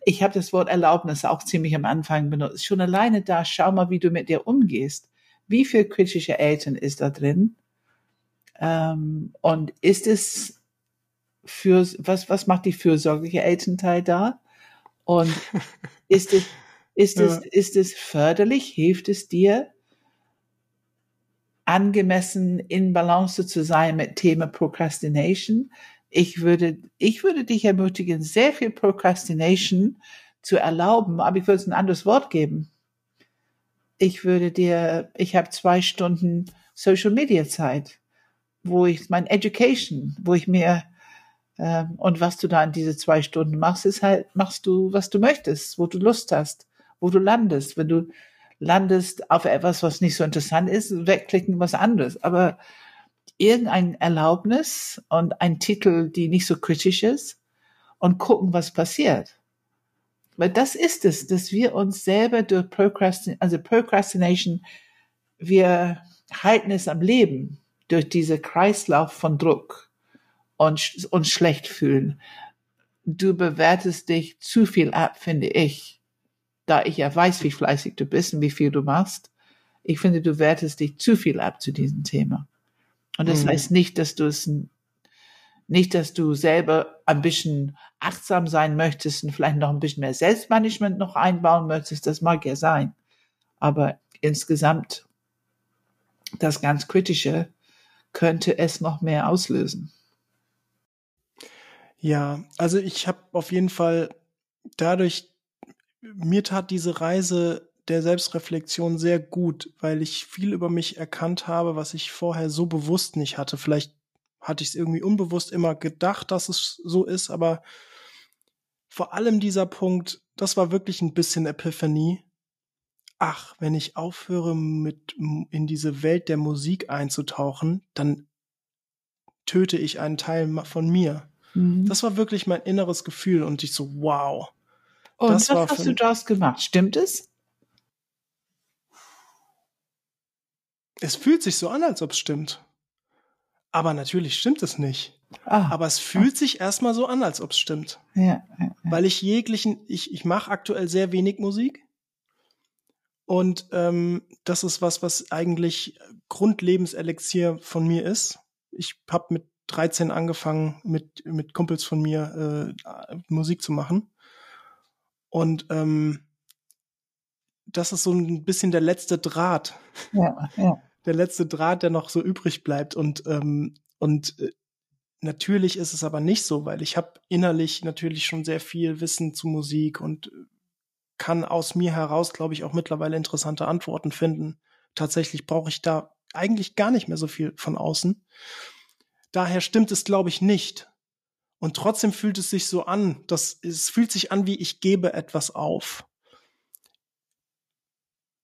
ich habe das Wort Erlaubnis auch ziemlich am Anfang benutzt, schon alleine da, schau mal, wie du mit dir umgehst. Wie viel kritische Eltern ist da drin? Ähm, und ist es für, was, was macht die fürsorgliche Elternteil da? Und ist es, ist es, ja. ist es förderlich? Hilft es dir, angemessen in Balance zu sein mit Thema Procrastination? Ich würde, ich würde dich ermutigen, sehr viel Procrastination zu erlauben, aber ich würde es ein anderes Wort geben. Ich würde dir, ich habe zwei Stunden Social Media Zeit, wo ich mein Education, wo ich mir ähm, und was du da in diese zwei Stunden machst, ist halt, machst du, was du möchtest, wo du Lust hast, wo du landest. Wenn du landest auf etwas, was nicht so interessant ist, wegklicken was anderes. Aber irgendein Erlaubnis und ein Titel, die nicht so kritisch ist und gucken, was passiert. Weil das ist es, dass wir uns selber durch Procrastination, also Procrastination, wir halten es am Leben durch diese Kreislauf von Druck und uns schlecht fühlen. Du bewertest dich zu viel ab, finde ich. Da ich ja weiß, wie fleißig du bist und wie viel du machst. Ich finde, du wertest dich zu viel ab zu diesem Thema. Und das mhm. heißt nicht, dass du es nicht, dass du selber ein bisschen achtsam sein möchtest und vielleicht noch ein bisschen mehr Selbstmanagement noch einbauen möchtest. Das mag ja sein. Aber insgesamt das ganz Kritische könnte es noch mehr auslösen. Ja, also ich habe auf jeden Fall dadurch, mir tat diese Reise der Selbstreflexion sehr gut, weil ich viel über mich erkannt habe, was ich vorher so bewusst nicht hatte. Vielleicht hatte ich es irgendwie unbewusst immer gedacht, dass es so ist, aber vor allem dieser Punkt, das war wirklich ein bisschen Epiphanie. Ach, wenn ich aufhöre, mit in diese Welt der Musik einzutauchen, dann töte ich einen Teil von mir. Mhm. Das war wirklich mein inneres Gefühl und ich so, wow. Und was hast du daraus gemacht? Stimmt es? Es fühlt sich so an, als ob es stimmt. Aber natürlich stimmt es nicht. Ah, Aber es fühlt ah. sich erstmal so an, als ob es stimmt. Ja, ja, ja. Weil ich jeglichen, ich, ich mache aktuell sehr wenig Musik. Und ähm, das ist was, was eigentlich Grundlebenselixier von mir ist. Ich habe mit 13 angefangen, mit, mit Kumpels von mir äh, Musik zu machen. Und ähm, das ist so ein bisschen der letzte Draht. Ja, ja. Der letzte Draht, der noch so übrig bleibt. Und, ähm, und äh, natürlich ist es aber nicht so, weil ich habe innerlich natürlich schon sehr viel Wissen zu Musik und kann aus mir heraus, glaube ich, auch mittlerweile interessante Antworten finden. Tatsächlich brauche ich da eigentlich gar nicht mehr so viel von außen. Daher stimmt es, glaube ich, nicht. Und trotzdem fühlt es sich so an, dass es fühlt sich an, wie ich gebe etwas auf.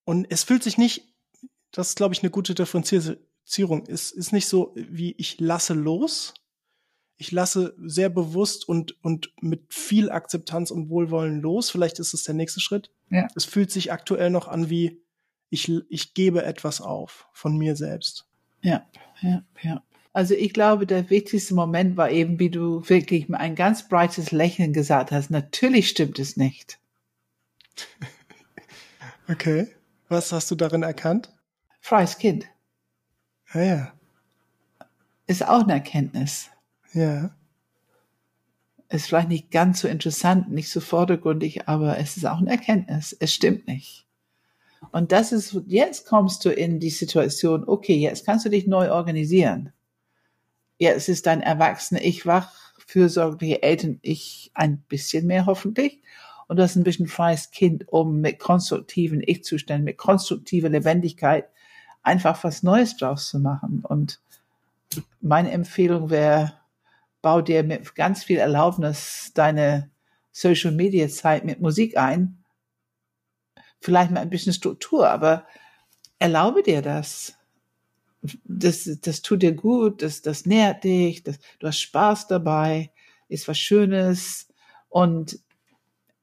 Und es fühlt sich nicht, das ist, glaube ich, eine gute Differenzierung. Es ist nicht so, wie ich lasse los. Ich lasse sehr bewusst und, und mit viel Akzeptanz und Wohlwollen los. Vielleicht ist es der nächste Schritt. Ja. Es fühlt sich aktuell noch an, wie ich, ich gebe etwas auf von mir selbst. Ja, ja, ja. Also ich glaube, der wichtigste Moment war eben, wie du wirklich mit ein ganz breites Lächeln gesagt hast. Natürlich stimmt es nicht. Okay. Was hast du darin erkannt? Freies Kind. Ah, ja. Ist auch eine Erkenntnis. Ja. Ist vielleicht nicht ganz so interessant, nicht so vordergründig, aber es ist auch eine Erkenntnis. Es stimmt nicht. Und das ist, jetzt kommst du in die Situation, okay, jetzt kannst du dich neu organisieren ja, es ist dein erwachsene Ich wach, fürsorgliche Eltern Ich ein bisschen mehr hoffentlich. Und du hast ein bisschen freies Kind, um mit konstruktiven Ich-Zuständen, mit konstruktiver Lebendigkeit einfach was Neues draus zu machen. Und meine Empfehlung wäre, bau dir mit ganz viel Erlaubnis deine Social Media Zeit mit Musik ein. Vielleicht mit ein bisschen Struktur, aber erlaube dir das das, das tut dir gut, das, das nährt dich, das, du hast Spaß dabei, ist was Schönes und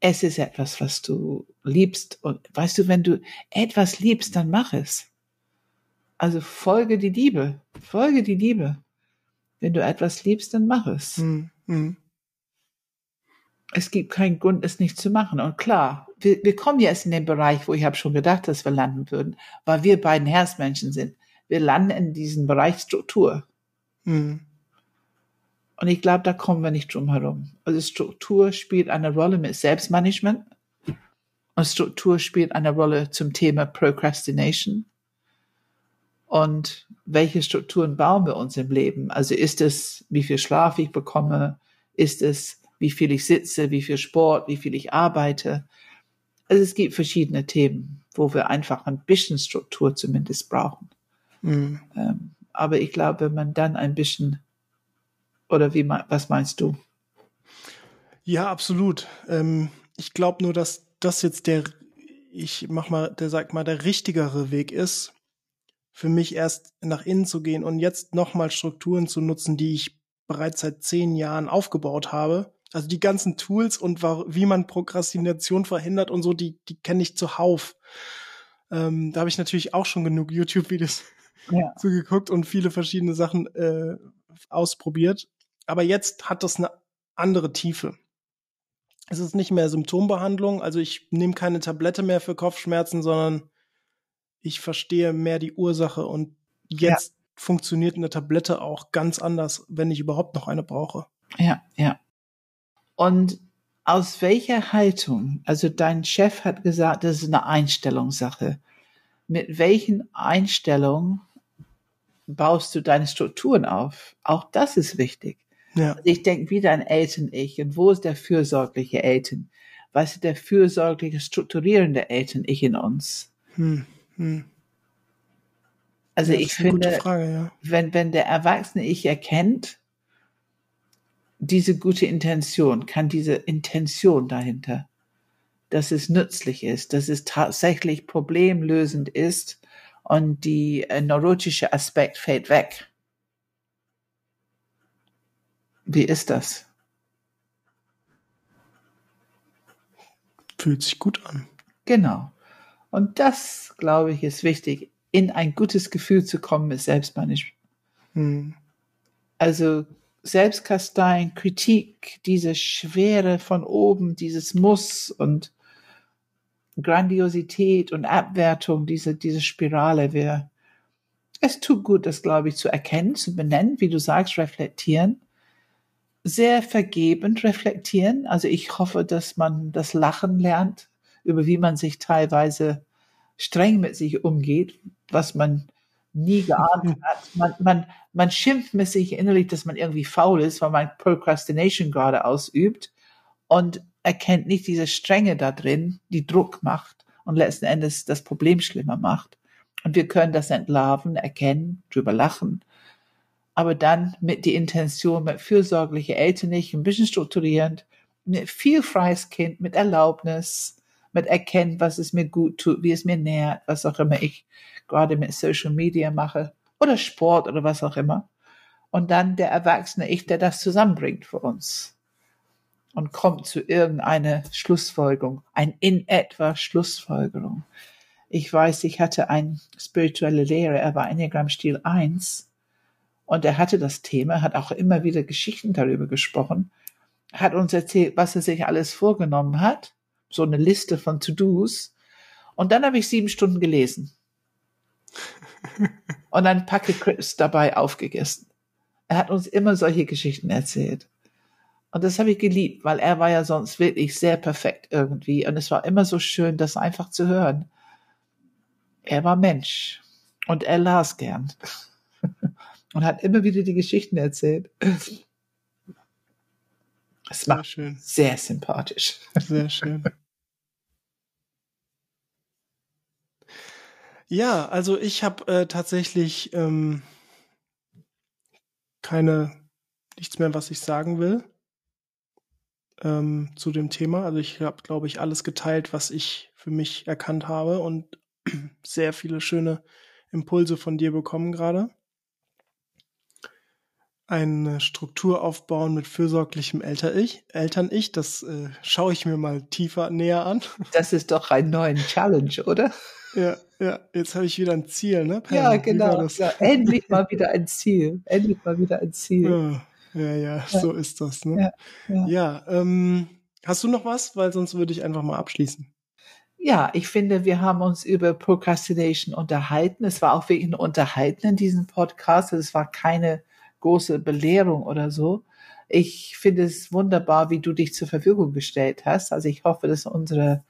es ist etwas, was du liebst. Und weißt du, wenn du etwas liebst, dann mach es. Also folge die Liebe, folge die Liebe. Wenn du etwas liebst, dann mach es. Hm, hm. es gibt keinen Grund, es nicht zu machen. Und klar, wir, wir kommen jetzt in den Bereich, wo ich habe schon gedacht, dass wir landen würden, weil wir beiden Herzmenschen sind. Wir landen in diesem Bereich Struktur. Mhm. Und ich glaube, da kommen wir nicht drum herum. Also Struktur spielt eine Rolle mit Selbstmanagement. Und Struktur spielt eine Rolle zum Thema Procrastination. Und welche Strukturen bauen wir uns im Leben? Also ist es, wie viel Schlaf ich bekomme? Ist es, wie viel ich sitze, wie viel Sport, wie viel ich arbeite? Also es gibt verschiedene Themen, wo wir einfach ein bisschen Struktur zumindest brauchen. Mhm. Ähm, aber ich glaube, wenn man dann ein bisschen, oder wie, was meinst du? Ja, absolut. Ähm, ich glaube nur, dass das jetzt der, ich mach mal, der sagt mal, der richtigere Weg ist, für mich erst nach innen zu gehen und jetzt nochmal Strukturen zu nutzen, die ich bereits seit zehn Jahren aufgebaut habe. Also die ganzen Tools und wie man Prokrastination verhindert und so, die, die kenne ich zuhauf. Ähm, da habe ich natürlich auch schon genug YouTube-Videos ja. zugeguckt und viele verschiedene Sachen äh, ausprobiert. Aber jetzt hat das eine andere Tiefe. Es ist nicht mehr Symptombehandlung, also ich nehme keine Tablette mehr für Kopfschmerzen, sondern ich verstehe mehr die Ursache und jetzt ja. funktioniert eine Tablette auch ganz anders, wenn ich überhaupt noch eine brauche. Ja, ja. Und aus welcher Haltung, also dein Chef hat gesagt, das ist eine Einstellungssache. Mit welchen Einstellungen baust du deine Strukturen auf? Auch das ist wichtig. Ja. Also ich denke wieder an Eltern-Ich und wo ist der fürsorgliche Eltern? Was ist der fürsorgliche, strukturierende Eltern-Ich in uns? Hm, hm. Also ja, ich finde, Frage, ja. wenn, wenn der erwachsene Ich erkennt, diese gute Intention, kann diese Intention dahinter, dass es nützlich ist, dass es tatsächlich problemlösend ist und die äh, neurotische Aspekt fällt weg. Wie ist das? Fühlt sich gut an. Genau. Und das, glaube ich, ist wichtig, in ein gutes Gefühl zu kommen mit Selbstmanagement. Hm. Also Selbstkasteien, Kritik, diese Schwere von oben, dieses Muss und Grandiosität und Abwertung, diese, diese Spirale, wir, es tut gut, das, glaube ich, zu erkennen, zu benennen, wie du sagst, reflektieren. Sehr vergebend reflektieren. Also ich hoffe, dass man das Lachen lernt, über wie man sich teilweise streng mit sich umgeht, was man nie geahnt hat. Man, man, man schimpft mit sich innerlich, dass man irgendwie faul ist, weil man Procrastination gerade ausübt und erkennt nicht diese Strenge da drin, die Druck macht und letzten Endes das Problem schlimmer macht. Und wir können das entlarven, erkennen, drüber lachen, aber dann mit die Intention, mit fürsorgliche Eltern nicht, ein bisschen strukturierend, mit viel freies Kind, mit Erlaubnis, mit erkennen, was es mir gut tut, wie es mir nährt, was auch immer ich gerade mit Social Media mache oder Sport oder was auch immer. Und dann der erwachsene Ich, der das zusammenbringt für uns und kommt zu irgendeiner Schlussfolgerung, ein in etwa Schlussfolgerung. Ich weiß, ich hatte einen spirituelle Lehrer, er war Enneagram Stil 1 und er hatte das Thema, hat auch immer wieder Geschichten darüber gesprochen, hat uns erzählt, was er sich alles vorgenommen hat so eine Liste von To-Dos. Und dann habe ich sieben Stunden gelesen. und ein Packet Crips dabei aufgegessen. Er hat uns immer solche Geschichten erzählt. Und das habe ich geliebt, weil er war ja sonst wirklich sehr perfekt irgendwie. Und es war immer so schön, das einfach zu hören. Er war Mensch. Und er las gern. und hat immer wieder die Geschichten erzählt. Es war schön. sehr sympathisch. Sehr schön. Ja, also ich habe äh, tatsächlich ähm, keine nichts mehr, was ich sagen will ähm, zu dem Thema. Also ich habe, glaube ich, alles geteilt, was ich für mich erkannt habe und sehr viele schöne Impulse von dir bekommen gerade eine Struktur aufbauen mit fürsorglichem Eltern-Ich. Eltern-Ich, das äh, schaue ich mir mal tiefer näher an. Das ist doch ein neuer Challenge, oder? Ja, ja. Jetzt habe ich wieder ein Ziel, ne? Pam, ja, genau. Ja, endlich mal wieder ein Ziel. Endlich mal wieder ein Ziel. Ja, ja, ja, ja. so ist das, ne? Ja, ja. ja ähm, Hast du noch was? Weil sonst würde ich einfach mal abschließen. Ja, ich finde, wir haben uns über Procrastination unterhalten. Es war auch wirklich ein Unterhalten in diesem Podcast. Es war keine große Belehrung oder so. Ich finde es wunderbar, wie du dich zur Verfügung gestellt hast. Also ich hoffe, dass unsere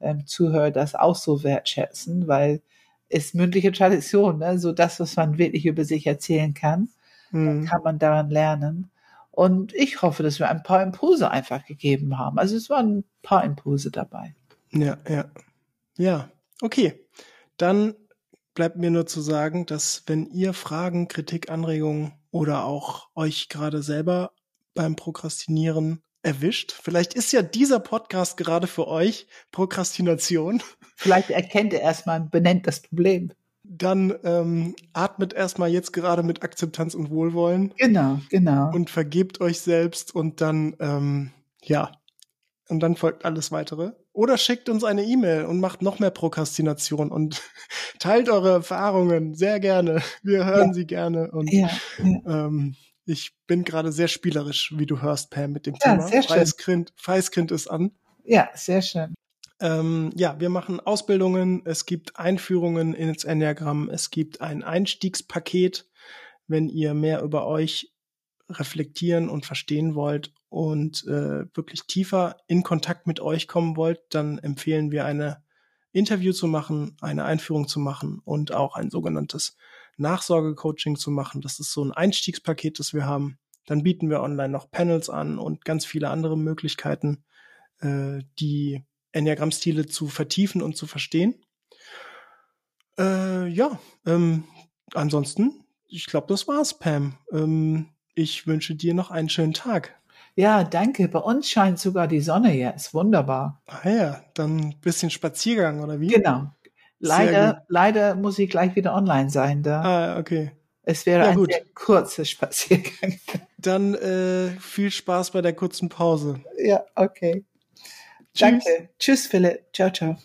ähm, Zuhörer das auch so wertschätzen, weil es mündliche Tradition, ne? so das, was man wirklich über sich erzählen kann, hm. kann man daran lernen. Und ich hoffe, dass wir ein paar Impulse einfach gegeben haben. Also es waren ein paar Impulse dabei. Ja, ja. Ja, okay. Dann bleibt mir nur zu sagen, dass wenn ihr Fragen, Kritik, Anregungen oder auch euch gerade selber beim Prokrastinieren erwischt, vielleicht ist ja dieser Podcast gerade für euch Prokrastination. Vielleicht erkennt ihr erstmal benennt das Problem. Dann ähm, atmet erstmal jetzt gerade mit Akzeptanz und Wohlwollen. Genau, genau. Und vergebt euch selbst und dann, ähm, ja, und dann folgt alles weitere. Oder schickt uns eine E-Mail und macht noch mehr Prokrastination und teilt eure Erfahrungen sehr gerne. Wir hören ja. sie gerne. Und ja, ja. Ähm, ich bin gerade sehr spielerisch, wie du hörst, Pam, mit dem ja, Thema. Sehr schön. Kind, freies Kind ist an. Ja, sehr schön. Ähm, ja, wir machen Ausbildungen, es gibt Einführungen ins Enneagramm, es gibt ein Einstiegspaket, wenn ihr mehr über euch reflektieren und verstehen wollt und äh, wirklich tiefer in Kontakt mit euch kommen wollt, dann empfehlen wir eine Interview zu machen, eine Einführung zu machen und auch ein sogenanntes Nachsorgecoaching zu machen. Das ist so ein Einstiegspaket, das wir haben. Dann bieten wir online noch Panels an und ganz viele andere Möglichkeiten, äh, die Enneagramm-Stile zu vertiefen und zu verstehen. Äh, ja, ähm, ansonsten, ich glaube, das war's, Pam. Ähm, ich wünsche dir noch einen schönen Tag. Ja, danke. Bei uns scheint sogar die Sonne jetzt. Wunderbar. Ah ja, dann ein bisschen Spaziergang oder wie? Genau. Leider, leider muss ich gleich wieder online sein da. Ah, okay. Es wäre ja, ein gut. sehr kurzer Spaziergang. Dann äh, viel Spaß bei der kurzen Pause. Ja, okay. Tschüss. Danke. Tschüss, Philipp. Ciao, ciao.